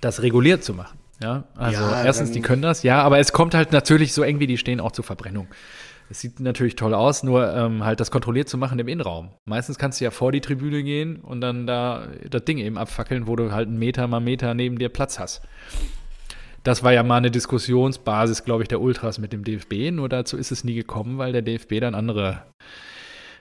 das reguliert zu machen. Ja, also ja, erstens, die können das, ja, aber es kommt halt natürlich so eng wie die stehen auch zur Verbrennung. Es sieht natürlich toll aus, nur ähm, halt das kontrolliert zu machen im Innenraum. Meistens kannst du ja vor die Tribüne gehen und dann da das Ding eben abfackeln, wo du halt einen Meter mal Meter neben dir Platz hast. Das war ja mal eine Diskussionsbasis, glaube ich, der Ultras mit dem DFB. Nur dazu ist es nie gekommen, weil der DFB dann andere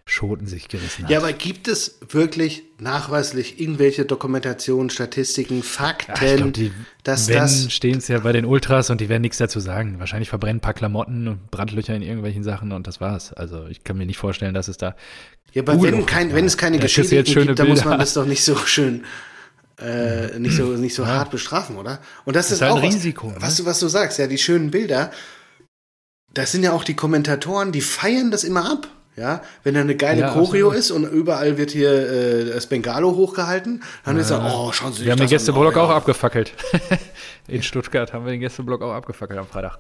Schoten sich gerissen hat. Ja, aber gibt es wirklich nachweislich irgendwelche Dokumentationen, Statistiken, Fakten, ja, glaub, die, dass wenn, das. stehen es ja bei den Ultras und die werden nichts dazu sagen. Wahrscheinlich verbrennen ein paar Klamotten und Brandlöcher in irgendwelchen Sachen und das war's. Also ich kann mir nicht vorstellen, dass es da. Ja, aber wenn, kein, wenn es keine Geschichten gibt, dann muss man das doch nicht so schön. Äh, nicht so, nicht so ja. hart bestrafen, oder? Und das, das ist, ist halt auch ein Risiko. Was, ne? du, was du sagst, ja, die schönen Bilder, das sind ja auch die Kommentatoren, die feiern das immer ab. Ja, wenn da eine geile ja, Choreo ist und überall wird hier äh, das Bengalo hochgehalten, dann ja. ist er, oh, schauen Sie sich Wir haben den Gästeblock auch abgefackelt. In Stuttgart haben wir den Gästeblock auch abgefackelt am Freitag.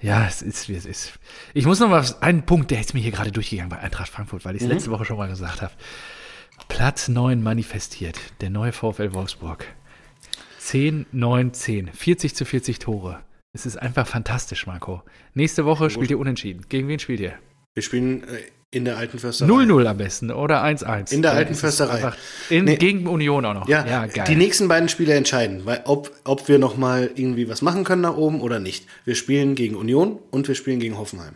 Ja, es ist, wie es ist. Ich muss noch mal einen Punkt, der ist mir hier gerade durchgegangen bei Eintracht Frankfurt, weil ich es mhm. letzte Woche schon mal gesagt habe. Platz 9 manifestiert, der neue VfL Wolfsburg. 10, 9, 10. 40 zu 40 Tore. Es ist einfach fantastisch, Marco. Nächste Woche spielt ihr unentschieden. Gegen wen spielt ihr? Wir spielen äh, in der alten Försterei. 0-0 am besten oder 1-1. In der alten Försterei. In, nee. Gegen Union auch noch. Ja, ja geil. die nächsten beiden Spiele entscheiden, weil ob, ob wir nochmal irgendwie was machen können da oben oder nicht. Wir spielen gegen Union und wir spielen gegen Hoffenheim.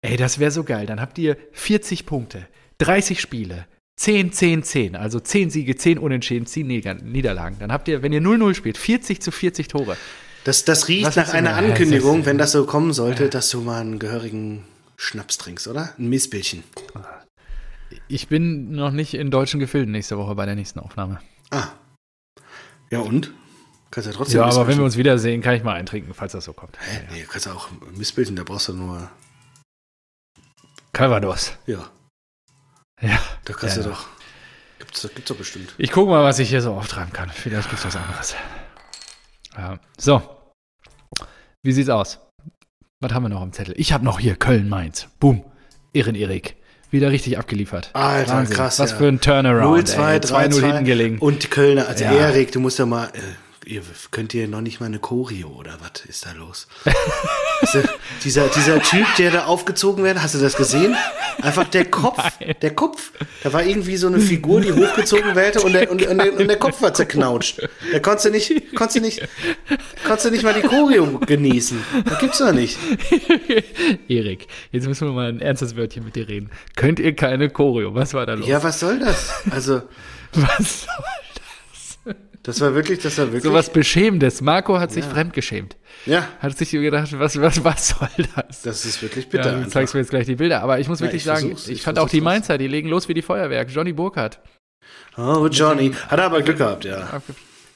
Ey, das wäre so geil. Dann habt ihr 40 Punkte, 30 Spiele, 10, 10, 10. Also 10 Siege, 10 Unentschieden, 10 Niederlagen. Dann habt ihr, wenn ihr 0-0 spielt, 40 zu 40 Tore. Das, das riecht was nach einer Ankündigung, wenn das so kommen sollte, dass du mal einen gehörigen Schnaps trinkst, oder? Ein Missbildchen. Ich bin noch nicht in deutschen Gefilden nächste Woche bei der nächsten Aufnahme. Ah. Ja, und? Kannst ja trotzdem. Ja, aber wenn wir uns wiedersehen, kann ich mal eintrinken, falls das so kommt. Hä? Ja. Nee, kannst du auch Missbildchen, da brauchst du nur. Calvados. Ja. Ja. Da kannst ja, du doch. Gibt's, gibt's doch bestimmt. Ich gucke mal, was ich hier so auftreiben kann. Vielleicht gibt's was anderes. Ja. So. Wie sieht's aus? Was haben wir noch am Zettel? Ich habe noch hier Köln-Mainz. Boom. Ehren Erik. Wieder richtig abgeliefert. Alter, Wahnsinn. krass. Was ja. für ein Turnaround. 0-2, 2-0 hinten gelegen. Und die Kölner, also ja. Erik, du musst ja mal, äh, ihr könnt ihr noch nicht mal eine Choreo oder was ist da los? also, dieser, dieser Typ, der da aufgezogen wird, hast du das gesehen? Einfach der Kopf, Nein. der Kopf. Da war irgendwie so eine Figur, die hochgezogen wurde und der, und, und, der, und der Kopf war zerknautscht. Da konntest du nicht, konntest du nicht, konntest du nicht mal die Choreo genießen. Das gibt's doch nicht. Erik, jetzt müssen wir mal ein ernstes Wörtchen mit dir reden. Könnt ihr keine Choreo? Was war da los? Ja, was soll das? Also. was soll das war wirklich, das war wirklich. So was Beschämendes. Marco hat sich ja. fremdgeschämt. Ja. Hat sich gedacht, was, was, was soll das? Das ist wirklich bitter. Ja, du zeigst mir jetzt gleich die Bilder. Aber ich muss Na, wirklich ich sagen, ich, ich fand auch die Mainzer, die legen los wie die Feuerwerk. Johnny Burkhardt. Oh, Johnny. Hat er aber Glück gehabt, ja.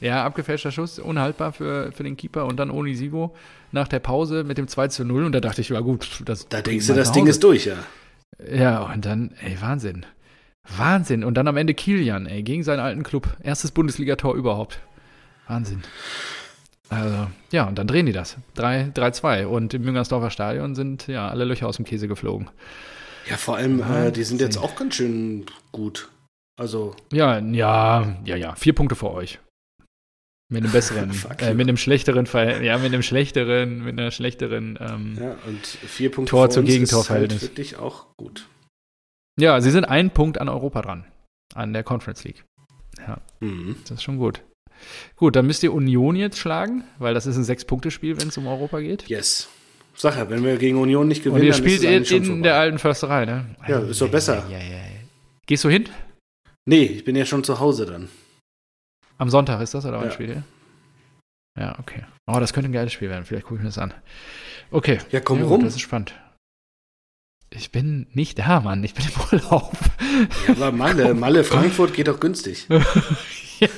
Ja, abgefälschter Schuss, unhaltbar für, für den Keeper und dann ohne Sivo nach der Pause mit dem 2 zu 0. Und da dachte ich, ja gut, das. Da denkst du, das Ding ist durch, ja. Ja, und dann, ey, Wahnsinn. Wahnsinn. Und dann am Ende Kilian, ey, gegen seinen alten Club. Erstes Bundesligator überhaupt. Wahnsinn. Also, ja, und dann drehen die das. 3-2. Und im Müngersdorfer Stadion sind ja alle Löcher aus dem Käse geflogen. Ja, vor allem, äh, die sind jetzt auch ganz schön gut. Also. Ja, ja, ja, ja. Vier Punkte für euch. Mit einem besseren, äh, mit einem schlechteren Fall, ja, mit einem schlechteren, mit einer schlechteren ähm, ja, und vier Punkte Tor zu Gegentorverhältnis. Halt wirklich auch gut. Ja, sie sind einen Punkt an Europa dran, an der Conference League. Ja, mhm. das ist schon gut. Gut, dann müsst ihr Union jetzt schlagen, weil das ist ein Sechs-Punkte-Spiel, wenn es um Europa geht. Yes. Sache, wenn wir gegen Union nicht gewinnen, Und ihr spielt in, in der alten Försterei, ne? Ja, ist doch besser. Ja, ja, ja. Gehst du hin? Nee, ich bin ja schon zu Hause dann. Am Sonntag ist das, oder wann ja. spielt ihr? Ja, okay. Oh, das könnte ein geiles Spiel werden. Vielleicht gucke ich mir das an. Okay. Ja, komm rum. Das ist spannend. Ich bin nicht da, Mann. Ich bin im Urlaub. Ja, aber Malle, Malle Frankfurt geht doch günstig. ja,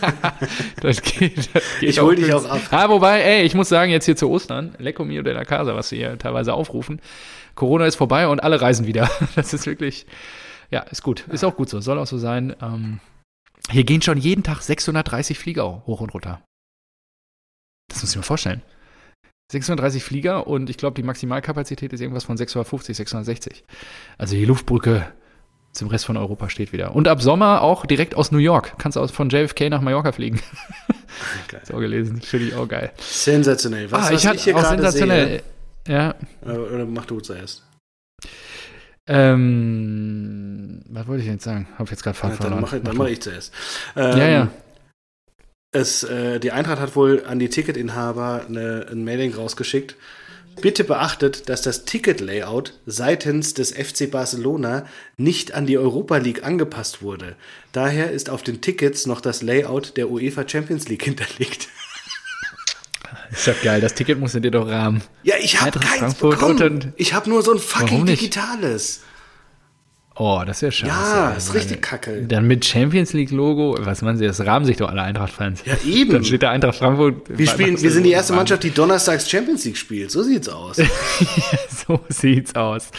das geht. Das geht ich hol dich auch ab. Ah, wobei, ey, ich muss sagen, jetzt hier zu Ostern, Lecco mio de la Casa, was sie hier teilweise aufrufen. Corona ist vorbei und alle reisen wieder. Das ist wirklich, ja, ist gut. Ist auch gut so. Soll auch so sein. Ähm, hier gehen schon jeden Tag 630 Flieger hoch und runter. Das muss ich mir vorstellen. 630 Flieger und ich glaube, die Maximalkapazität ist irgendwas von 650, 660. Also die Luftbrücke zum Rest von Europa steht wieder. Und ab Sommer auch direkt aus New York. Kannst du von JFK nach Mallorca fliegen. Geil. so gelesen. Finde ich auch geil. Sensationell. Was, ah, ich was ich hier auch sensationell. Sehe, ja. Oder mach du zuerst. Ähm, was wollte ich jetzt sagen? Hab jetzt gerade Fahrt ja, Dann mache mach ich zuerst. Ähm, ja, ja. Es, äh, die Eintracht hat wohl an die Ticketinhaber eine, ein Mailing rausgeschickt. Bitte beachtet, dass das Ticket-Layout seitens des FC Barcelona nicht an die Europa League angepasst wurde. Daher ist auf den Tickets noch das Layout der UEFA Champions League hinterlegt. Ist doch geil, das Ticket musst du dir doch rahmen. Ja, ich habe keins bekommen. Ich habe nur so ein fucking digitales. Oh, das ist ja scheiße. Ja, ist richtig kacke. Dann mit Champions League Logo, was meinen Sie, das rahmen sich doch alle Eintracht-Fans. Ja, eben. Dann steht der Eintracht Frankfurt. Wir, spielen, wir sind die erste Mannschaft, die donnerstags Champions League spielt. So sieht's aus. so sieht's aus.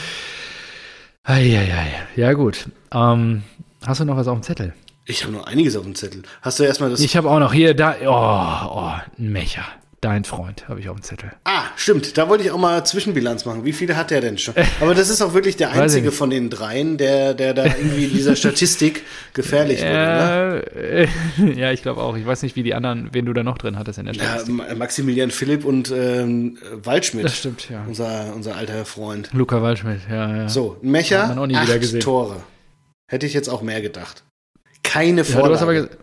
Eieiei. Ja, gut. Ähm, hast du noch was auf dem Zettel? Ich habe noch einiges auf dem Zettel. Hast du erstmal das. Ich habe auch noch hier, da. Oh, oh, ein Mecher. Dein Freund, habe ich auf dem Zettel. Ah, stimmt. Da wollte ich auch mal Zwischenbilanz machen. Wie viele hat der denn schon? Aber das ist auch wirklich der einzige von den dreien, der, der da irgendwie in dieser Statistik gefährlich wurde. Ne? ja, ich glaube auch. Ich weiß nicht, wie die anderen, wen du da noch drin hattest in der Statistik. Ja, Maximilian Philipp und ähm, Waldschmidt. Das stimmt, ja. Unser, unser alter Freund. Luca Waldschmidt, ja, ja. So, Mecher, hat man auch nie wieder gesehen. Tore. Hätte ich jetzt auch mehr gedacht. Keine Vorlage. Ja,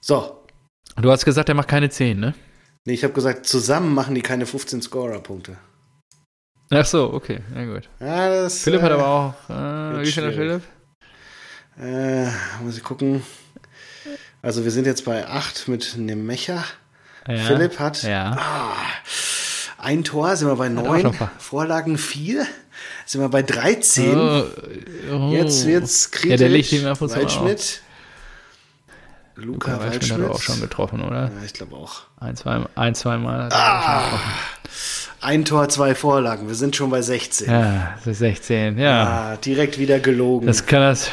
so. Du hast gesagt, er macht keine 10, ne? Nee, ich habe gesagt, zusammen machen die keine 15 Scorer-Punkte. Ach so, okay, na gut. Ja, das, Philipp äh, hat aber auch. Äh, wie viel hat Philipp? Äh, muss ich gucken. Also, wir sind jetzt bei 8 mit einem Mecher. Ja, Philipp hat ja. ah, ein Tor, sind wir bei 9. Vorlagen 4. Sind wir bei 13. Oh, oh. Jetzt wird's kritisch. Ja, der legt ihm ab und zu Waldschmidt. Luca, Luca Waldschmidt. hat auch schon getroffen, oder? Ja, ich glaube auch. Ein, zwei, ein, zwei Mal. Ah, ein Tor, zwei Vorlagen. Wir sind schon bei 16. Ja, 16, ja. Ah, direkt wieder gelogen. Das kann das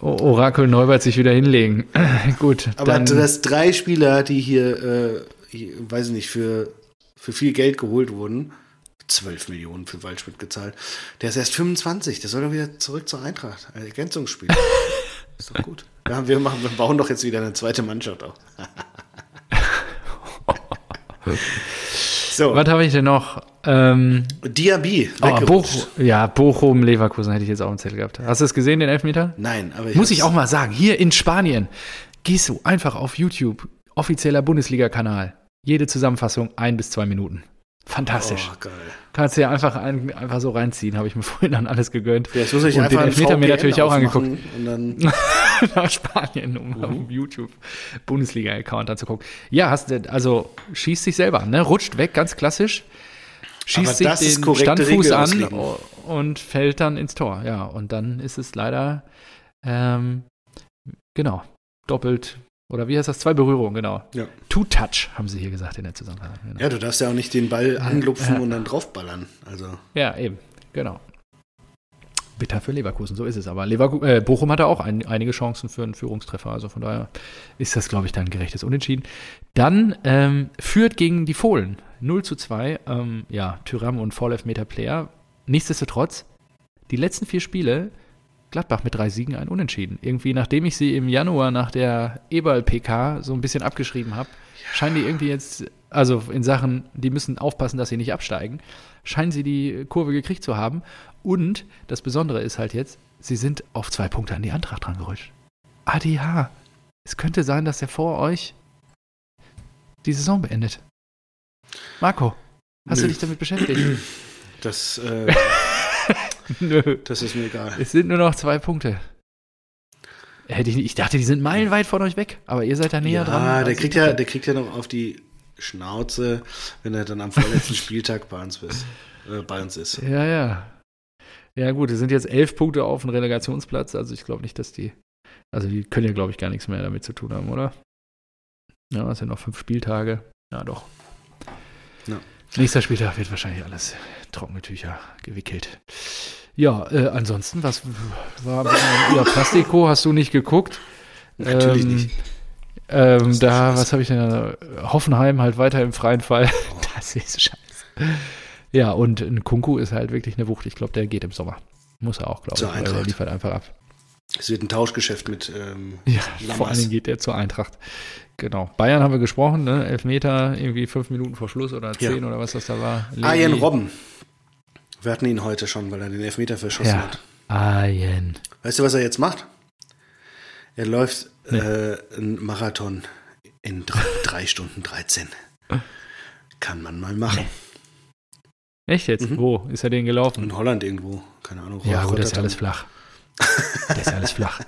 Orakel Neubert sich wieder hinlegen. Gut. Aber dann, du hast drei Spieler, die hier, äh, hier, weiß ich nicht, für, für viel Geld geholt wurden. 12 Millionen für Waldschmidt gezahlt. Der ist erst 25. Der soll doch wieder zurück zur Eintracht. Ein Ergänzungsspiel. ist doch gut. Ja, wir, machen, wir bauen doch jetzt wieder eine zweite Mannschaft auf. so. Was habe ich denn noch? Ähm, Diaby. Oh, Bochum, ja, Bochum, Leverkusen hätte ich jetzt auch im Zettel gehabt. Hast du es gesehen, den Elfmeter? Nein, aber ich Muss ich auch mal sagen, hier in Spanien gehst du einfach auf YouTube, offizieller Bundesliga-Kanal. Jede Zusammenfassung ein bis zwei Minuten. Fantastisch. Oh. Kannst du ja einfach, ein, einfach so reinziehen, habe ich mir vorhin dann alles gegönnt. Ja, jetzt muss ich und einfach den Elfmeter mir natürlich auch angeguckt. Und dann nach Spanien, um mhm. auf dem YouTube Bundesliga-Account anzugucken. Ja, hast du, also schießt sich selber an, ne? Rutscht weg, ganz klassisch. Schießt sich den Standfuß an und fällt dann ins Tor. Ja, und dann ist es leider, ähm, genau, doppelt oder wie heißt das? Zwei Berührungen, genau. Ja. Two-Touch, haben sie hier gesagt in der Zusammenfassung. Genau. Ja, du darfst ja auch nicht den Ball anlupfen ja. und dann draufballern. Also. Ja, eben, genau. Bitter für Leverkusen, so ist es. Aber Leverkusen, äh, Bochum hatte auch ein, einige Chancen für einen Führungstreffer. Also von daher ist das, glaube ich, dann ein gerechtes Unentschieden. Dann ähm, führt gegen die Fohlen 0 zu 2. Ähm, ja, Tyram und Vorlef-Meter Player. Nichtsdestotrotz, die letzten vier Spiele Gladbach mit drei Siegen ein Unentschieden. Irgendwie, nachdem ich sie im Januar nach der Eberl-PK so ein bisschen abgeschrieben habe, ja. scheinen die irgendwie jetzt, also in Sachen, die müssen aufpassen, dass sie nicht absteigen, scheinen sie die Kurve gekriegt zu haben. Und das Besondere ist halt jetzt, sie sind auf zwei Punkte an die Antracht dran gerutscht. ADH. Es könnte sein, dass er vor euch die Saison beendet. Marco, hast Nö. du dich damit beschäftigt? Das äh, Nö. Das ist mir egal. Es sind nur noch zwei Punkte. Ich dachte, die sind meilenweit von euch weg, aber ihr seid da näher ja, dran. Ja, der kriegt ja, der kriegt ja noch auf die Schnauze, wenn er dann am vorletzten Spieltag bei uns, ist, äh, bei uns ist. Ja, ja. Ja, gut, es sind jetzt elf Punkte auf dem Relegationsplatz, also ich glaube nicht, dass die. Also die können ja, glaube ich, gar nichts mehr damit zu tun haben, oder? Ja, es sind noch fünf Spieltage. Ja, doch. Ja. Nächster Spieltag wird wahrscheinlich alles trockene Tücher gewickelt. Ja, äh, ansonsten, was war über Plastiko? Hast du nicht geguckt? Natürlich ähm, nicht. Ähm, da, was habe ich denn? Hoffenheim halt weiter im freien Fall. Oh. Das ist scheiße. Ja, und ein Kunku ist halt wirklich eine Wucht. Ich glaube, der geht im Sommer. Muss er auch, glaube ich. Der liefert einfach ab. Es wird ein Tauschgeschäft mit ähm, Ja, vor allen Dingen geht der zur Eintracht. Genau. Bayern haben wir gesprochen, ne? Elfmeter, irgendwie fünf Minuten vor Schluss oder zehn ja. oder was das da war. Arjen Robben wir hatten ihn heute schon, weil er den Elfmeter verschossen ja. hat. Ayen. Weißt du, was er jetzt macht? Er läuft nee. äh, einen Marathon in drei, drei, Stunden 13. Kann man mal machen. Echt jetzt? Mhm. Wo ist er denn gelaufen? In Holland irgendwo. Keine Ahnung. Ja, gut, das ist alles flach. das ist ja alles flach.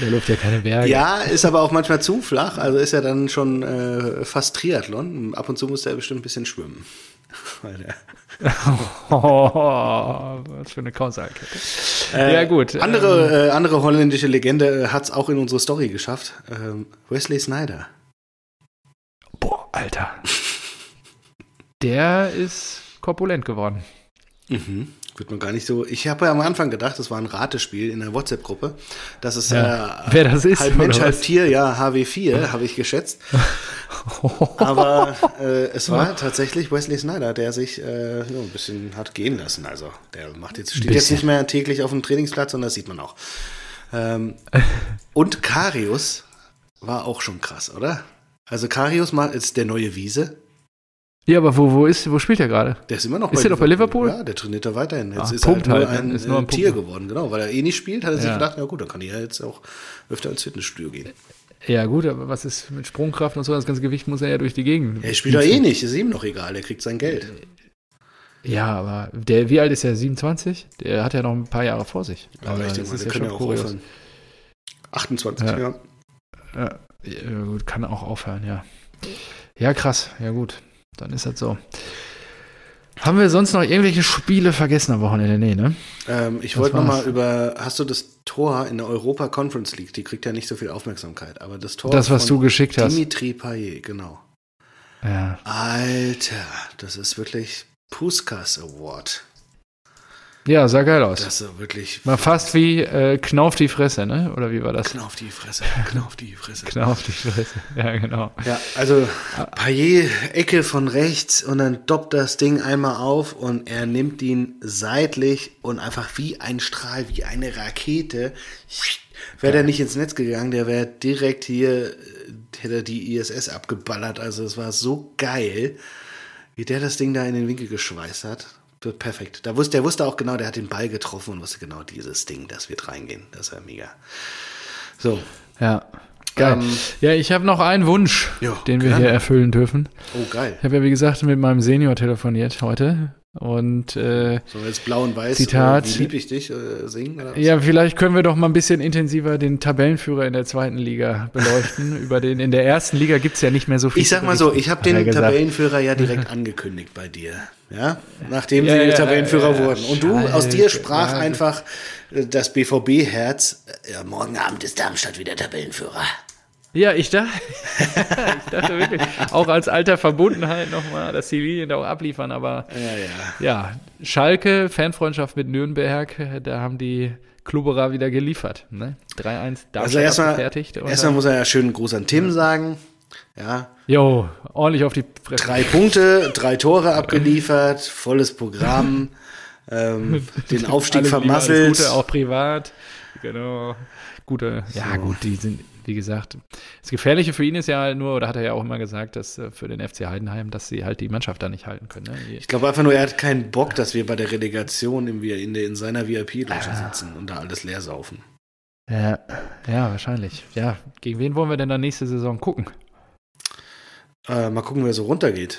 Der läuft ja keine Berge. Ja, ist aber auch manchmal zu flach. Also ist er dann schon äh, fast Triathlon. Ab und zu muss er bestimmt ein bisschen schwimmen. Der oh, was für eine Kausalkette. Äh, ja, gut. Andere, ähm, äh, andere holländische Legende äh, hat es auch in unsere Story geschafft. Ähm, Wesley Snyder. Boah, Alter. Der ist korpulent geworden. Mhm. Wird man gar nicht so. Ich habe ja am Anfang gedacht, das war ein Ratespiel in der WhatsApp-Gruppe. Das ist ja, äh, wer das ist. Halb Mensch, halb Tier, ja, HW4, habe ich geschätzt. Aber äh, es war tatsächlich Wesley Snyder, der sich äh, ein bisschen hat gehen lassen. Also der macht jetzt, steht jetzt nicht mehr täglich auf dem Trainingsplatz und das sieht man auch. Ähm, und Karius war auch schon krass, oder? Also Karius ist der neue Wiese. Ja, aber wo, wo, ist, wo spielt er gerade? Der ist immer noch ist bei Ist er doch bei Liverpool? Ja, der trainiert da weiterhin. Jetzt Ach, ist Punkt er halt nur halt, ein, ist nur ein Tier geworden, genau. Weil er eh nicht spielt, hat er ja. sich gedacht, ja gut, dann kann ich ja jetzt auch öfter ins Fitnessstudio gehen. Ja, gut, aber was ist mit Sprungkraft und so? Das ganze Gewicht muss er ja durch die Gegend. Er spielt doch eh nicht, ist ihm noch egal, er kriegt sein Geld. Ja, aber der, wie alt ist er? 27? Der hat ja noch ein paar Jahre vor sich. Ja, also, das ist ja schon ja auch aufhören. 28, ja. Ja. ja. gut, kann auch aufhören, ja. Ja, krass, ja gut dann ist das so. Haben wir sonst noch irgendwelche Spiele vergessen am Wochenende? Nee, ne? Ähm, ich wollte nochmal über, hast du das Tor in der Europa Conference League, die kriegt ja nicht so viel Aufmerksamkeit, aber das Tor Das, was du geschickt hast. Dimitri Payet, genau. Ja. Alter, das ist wirklich Puskas Award. Ja, sah geil aus. Das ist wirklich. War fast wie äh, Knauf die Fresse, ne? Oder wie war das? Knauf die Fresse, Knauf die Fresse. Knauf die Fresse, ja, genau. Ja, also Payet, Ecke von rechts und dann doppt das Ding einmal auf und er nimmt ihn seitlich und einfach wie ein Strahl, wie eine Rakete. Wäre der nicht ins Netz gegangen, der wäre direkt hier, hätte die ISS abgeballert. Also es war so geil, wie der das Ding da in den Winkel geschweißt hat. Perfekt. Da wusste, der wusste auch genau, der hat den Ball getroffen und wusste genau dieses Ding, das wird reingehen. Das ja mega. So. Ja. Geil. Ähm, ja, ich habe noch einen Wunsch, jo, den wir gerne. hier erfüllen dürfen. Oh, geil. Ich habe ja, wie gesagt, mit meinem Senior telefoniert heute. Und äh, so jetzt blau und weiß, Zitat, wie lieb ich dich äh, singen? Ja, vielleicht können wir doch mal ein bisschen intensiver den Tabellenführer in der zweiten Liga beleuchten. Über den in der ersten Liga gibt es ja nicht mehr so viel. Ich sag mal so, ich habe den Tabellenführer ja direkt angekündigt bei dir. Ja, nachdem ja, sie ja, Tabellenführer ja, wurden. Und du, aus dir sprach einfach äh, das BVB-Herz, äh, ja, morgen Abend ist Darmstadt wieder Tabellenführer. Ja, ich dachte, ich dachte wirklich, auch als alter Verbundenheit nochmal, dass die Linien da auch abliefern, aber ja, ja. ja, Schalke, Fanfreundschaft mit Nürnberg, da haben die Klubberer wieder geliefert. Ne? 3-1 also erstmal, fertig. Erstmal muss er ja schönen Gruß an Tim sagen. Ja. Jo, ordentlich auf die Fresse. Drei Punkte, drei Tore abgeliefert, volles Programm, ähm, den Aufstieg vermasselt. Gute, auch privat. Genau. Gute, ja gut, die sind wie gesagt, das Gefährliche für ihn ist ja halt nur, oder hat er ja auch immer gesagt, dass äh, für den FC Heidenheim, dass sie halt die Mannschaft da nicht halten können. Ne? Ich glaube einfach nur, er hat keinen Bock, dass wir bei der Relegation in, in, in seiner VIP-Loge ah. sitzen und da alles leer saufen. Ja, ja, wahrscheinlich. Ja, gegen wen wollen wir denn dann nächste Saison gucken? Äh, mal gucken, wer so runtergeht.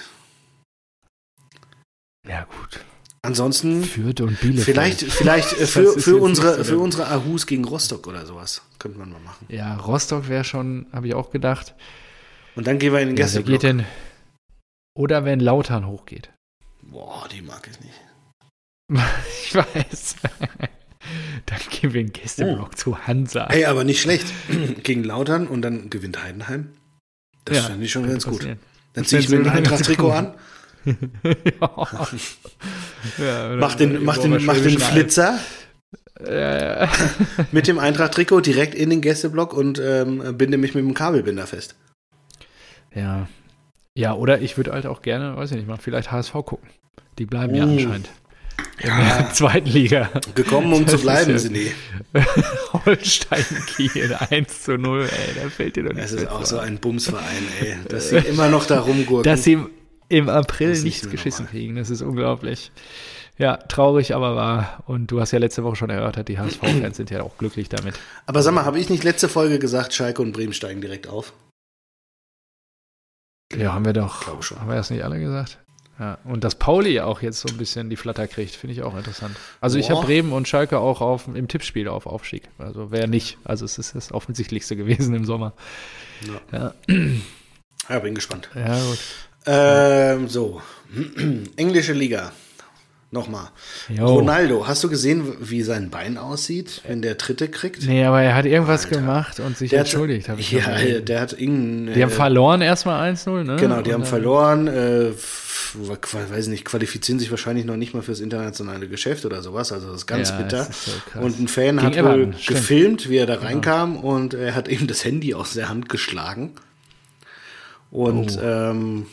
Ja, gut. Ansonsten Fürth und Bielefeld. Vielleicht, vielleicht äh, für, für, unsere, für unsere Ahus gegen Rostock oder sowas. Könnte man mal machen. Ja, Rostock wäre schon, habe ich auch gedacht. Und dann gehen wir in den Gästeblock. Ja, geht denn, oder wenn Lautern hochgeht. Boah, die mag ich nicht. ich weiß. dann gehen wir in den Gästeblock oh. zu Hansa. Ey, aber nicht schlecht. gegen Lautern und dann gewinnt Heidenheim. Das ja, finde ich schon ganz gut. Dann ziehe ich mir ein Eintracht-Trikot an ja, mach den, mach den, mach den Flitzer. Ja, ja. mit dem Eintracht-Trikot direkt in den Gästeblock und ähm, binde mich mit dem Kabelbinder fest. Ja. Ja, oder ich würde halt auch gerne, weiß ich nicht mal, vielleicht HSV gucken. Die bleiben uh. ja anscheinend. In ja. der zweiten Liga. Gekommen, um das zu bleiben, ja, sind die. Holstein Kiel 1 zu 0, ey, da fällt dir doch nichts Das ist auch so ein Bumsverein, ey, dass sie immer noch da rumgurken. Dass sie im April nichts geschissen normal. kriegen. Das ist unglaublich. Ja, traurig, aber wahr. Und du hast ja letzte Woche schon erörtert, die HSV-Fans sind ja auch glücklich damit. Aber sag mal, habe ich nicht letzte Folge gesagt, Schalke und Bremen steigen direkt auf? Ja, haben wir doch. Glaube schon. Haben wir das nicht alle gesagt? Ja, und dass Pauli auch jetzt so ein bisschen die Flatter kriegt, finde ich auch interessant. Also Boah. ich habe Bremen und Schalke auch auf, im Tippspiel auf Aufstieg. Also wer nicht. Also es ist das Offensichtlichste gewesen im Sommer. Ja, ja. ja bin gespannt. Ja, gut. Ähm, so, englische Liga. Nochmal. Jo. Ronaldo, hast du gesehen, wie sein Bein aussieht, wenn der Dritte kriegt? Nee, aber er hat irgendwas Alter. gemacht und sich der entschuldigt, habe ich Ja, der hat irgendein. Die äh, haben verloren erstmal 1-0, ne? Genau, die und haben verloren. Äh, weiß nicht, qualifizieren sich wahrscheinlich noch nicht mal fürs internationale Geschäft oder sowas. Also das ist ganz ja, bitter. Ist so und ein Fan Gegen hat Everton, wohl stimmt. gefilmt, wie er da genau. reinkam und er hat eben das Handy aus der Hand geschlagen. Und oh. ähm,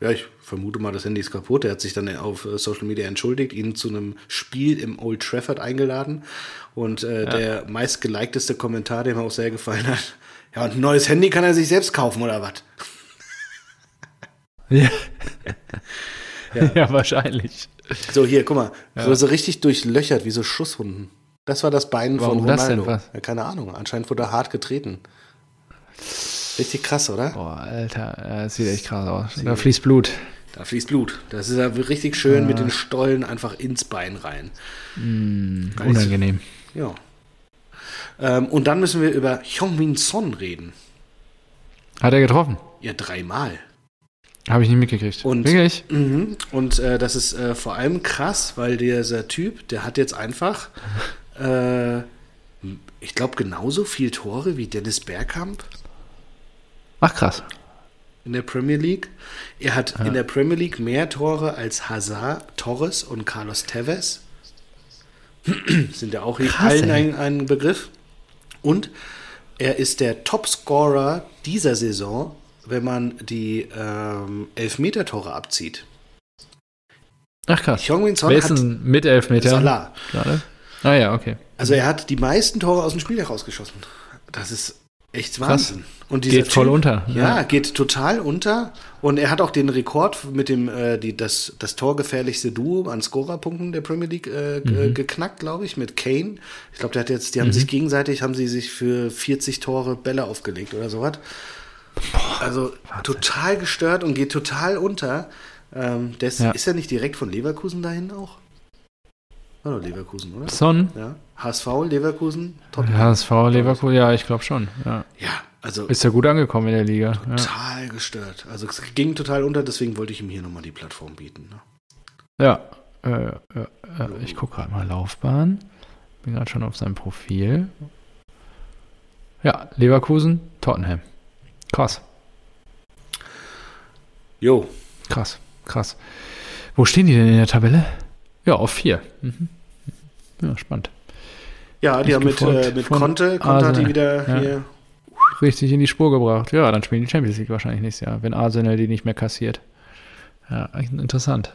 ja, ich vermute mal, das Handy ist kaputt. Er hat sich dann auf äh, Social Media entschuldigt, ihn zu einem Spiel im Old Trafford eingeladen. Und äh, ja. der meistgeliketeste Kommentar, der mir auch sehr gefallen hat, ja, und ein neues Handy kann er sich selbst kaufen, oder was? Ja. ja. ja. wahrscheinlich. So, hier, guck mal. Ja. So, so richtig durchlöchert, wie so Schusshunden. Das war das Bein Warum von Ronaldo. Das denn, was? Ja, keine Ahnung. Anscheinend wurde er hart getreten. Richtig krass, oder? Boah, Alter, das sieht echt krass aus. Da fließt Blut. Da fließt Blut. Das ist ja richtig schön ja. mit den Stollen einfach ins Bein rein. Mm, unangenehm. Ja. Ähm, und dann müssen wir über Hyungmin Son reden. Hat er getroffen? Ja, dreimal. Habe ich nicht mitgekriegt. Und, Wirklich? Mh, und äh, das ist äh, vor allem krass, weil dieser Typ, der hat jetzt einfach, äh, ich glaube, genauso viel Tore wie Dennis Bergkamp. Ach krass. In der Premier League. Er hat ja. in der Premier League mehr Tore als Hazard, Torres und Carlos Tevez. Sind ja auch Krass, allen ein, ein Begriff. Und er ist der Topscorer dieser Saison, wenn man die ähm, Elfmeter-Tore abzieht. Ach krass. Wer ist mit Elfmeter? Salah. Gerade? Ah ja, okay. Also er hat die meisten Tore aus dem Spiel herausgeschossen. Das ist echt Wahnsinn. Krass. Geht typ, voll unter. Ja, ja, geht total unter. Und er hat auch den Rekord mit dem äh, die, das, das torgefährlichste Duo an Scorerpunkten der Premier League äh, mhm. geknackt, glaube ich, mit Kane. Ich glaube, der hat jetzt, die haben mhm. sich gegenseitig, haben sie sich für 40 Tore Bälle aufgelegt oder sowas. Also Wahnsinn. total gestört und geht total unter. Ähm, das, ja. Ist er nicht direkt von Leverkusen dahin auch? War doch Leverkusen, oder? Son? Ja. HSV, Leverkusen, Tottenham. HSV, Leverkusen, ja, ich glaube schon. Ja. ja, also. Ist ja gut angekommen in der Liga. Total ja. gestört. Also es ging total unter, deswegen wollte ich ihm hier nochmal die Plattform bieten. Ne? Ja, äh, äh, äh, ich gucke gerade mal Laufbahn. Bin gerade schon auf seinem Profil. Ja, Leverkusen, Tottenham. Krass. Jo. Krass, krass. Wo stehen die denn in der Tabelle? Ja, auf vier. Mhm. Ja, spannend. Ja, die haben mit, äh, mit Conte, Conte hat die wieder ja. hier richtig in die Spur gebracht. Ja, dann spielen die Champions League wahrscheinlich nächstes Jahr, wenn Arsenal die nicht mehr kassiert. Ja, interessant.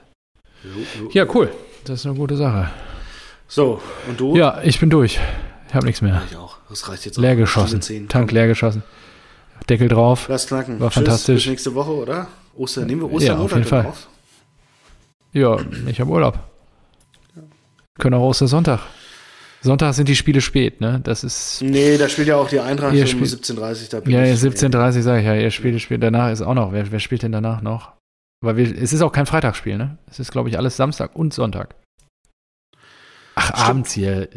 Ja, cool. Das ist eine gute Sache. So, und du? Ja, ich bin durch. Ich habe nichts mehr. Ich auch. Das reicht jetzt auch. Leer geschossen. Tank leer geschossen. Deckel drauf. Lass knacken. War Tschüss, fantastisch. Bis nächste Woche, oder? Ostern. Nehmen wir Ostern ja, auf jeden Fall. Drauf? Ja, ich habe Urlaub. Können auch Ostersonntag. Sonntag sind die Spiele spät, ne? Das ist. Nee, da spielt ja auch die Eintracht um 17.30 da Ja, ja 17.30 sage ich ja. Ihr spielt, spielt danach ist auch noch. Wer, wer spielt denn danach noch? Weil wir, es ist auch kein Freitagsspiel, ne? Es ist, glaube ich, alles Samstag und Sonntag. Ach, Stimmt. abends hier.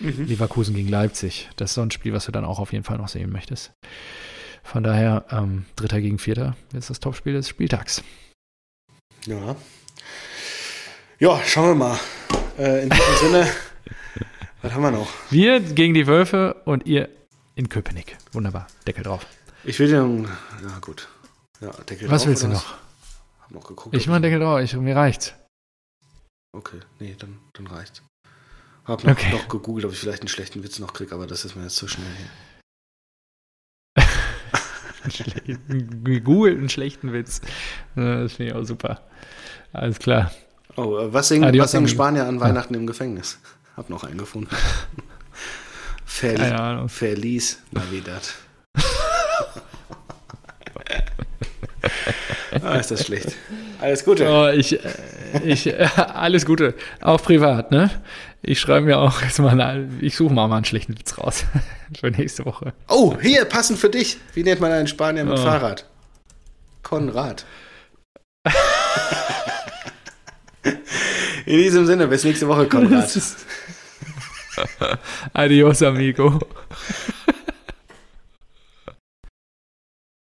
Mhm. Leverkusen gegen Leipzig. Das ist so ein Spiel, was du dann auch auf jeden Fall noch sehen möchtest. Von daher, ähm, Dritter gegen Vierter ist das Topspiel des Spieltags. Ja. Ja, schauen wir mal. Äh, in diesem Sinne, was haben wir noch? Wir gegen die Wölfe und ihr in Köpenick. Wunderbar. Deckel drauf. Ich will den. Ja, gut. Ja, Deckel was drauf. Was willst du noch? Hab noch geguckt. Ich mach Deckel drauf. Ich, mir reicht's. Okay, nee, dann, dann reicht's. Hab noch, okay. noch gegoogelt, ob ich vielleicht einen schlechten Witz noch kriege, aber das ist mir jetzt zu schnell hier. Gegoogelt einen schlechten Witz. Das finde ich auch super. Alles klar. Oh, äh, was singen, was singen Spanier an Weihnachten ja. im Gefängnis? Hab noch einen gefunden. Fel Feliz Navidad. ah, ist das schlecht. Alles Gute. Oh, ich, ich, alles Gute. Auch privat, ne? Ich schreibe mir auch jetzt mal, eine, ich suche mal, mal einen schlechten Witz raus. für nächste Woche. Oh, hier, passend für dich. Wie nennt man einen Spanier mit oh. Fahrrad? Konrad. In diesem Sinne, bis nächste Woche, Konrad. Adios, amigo.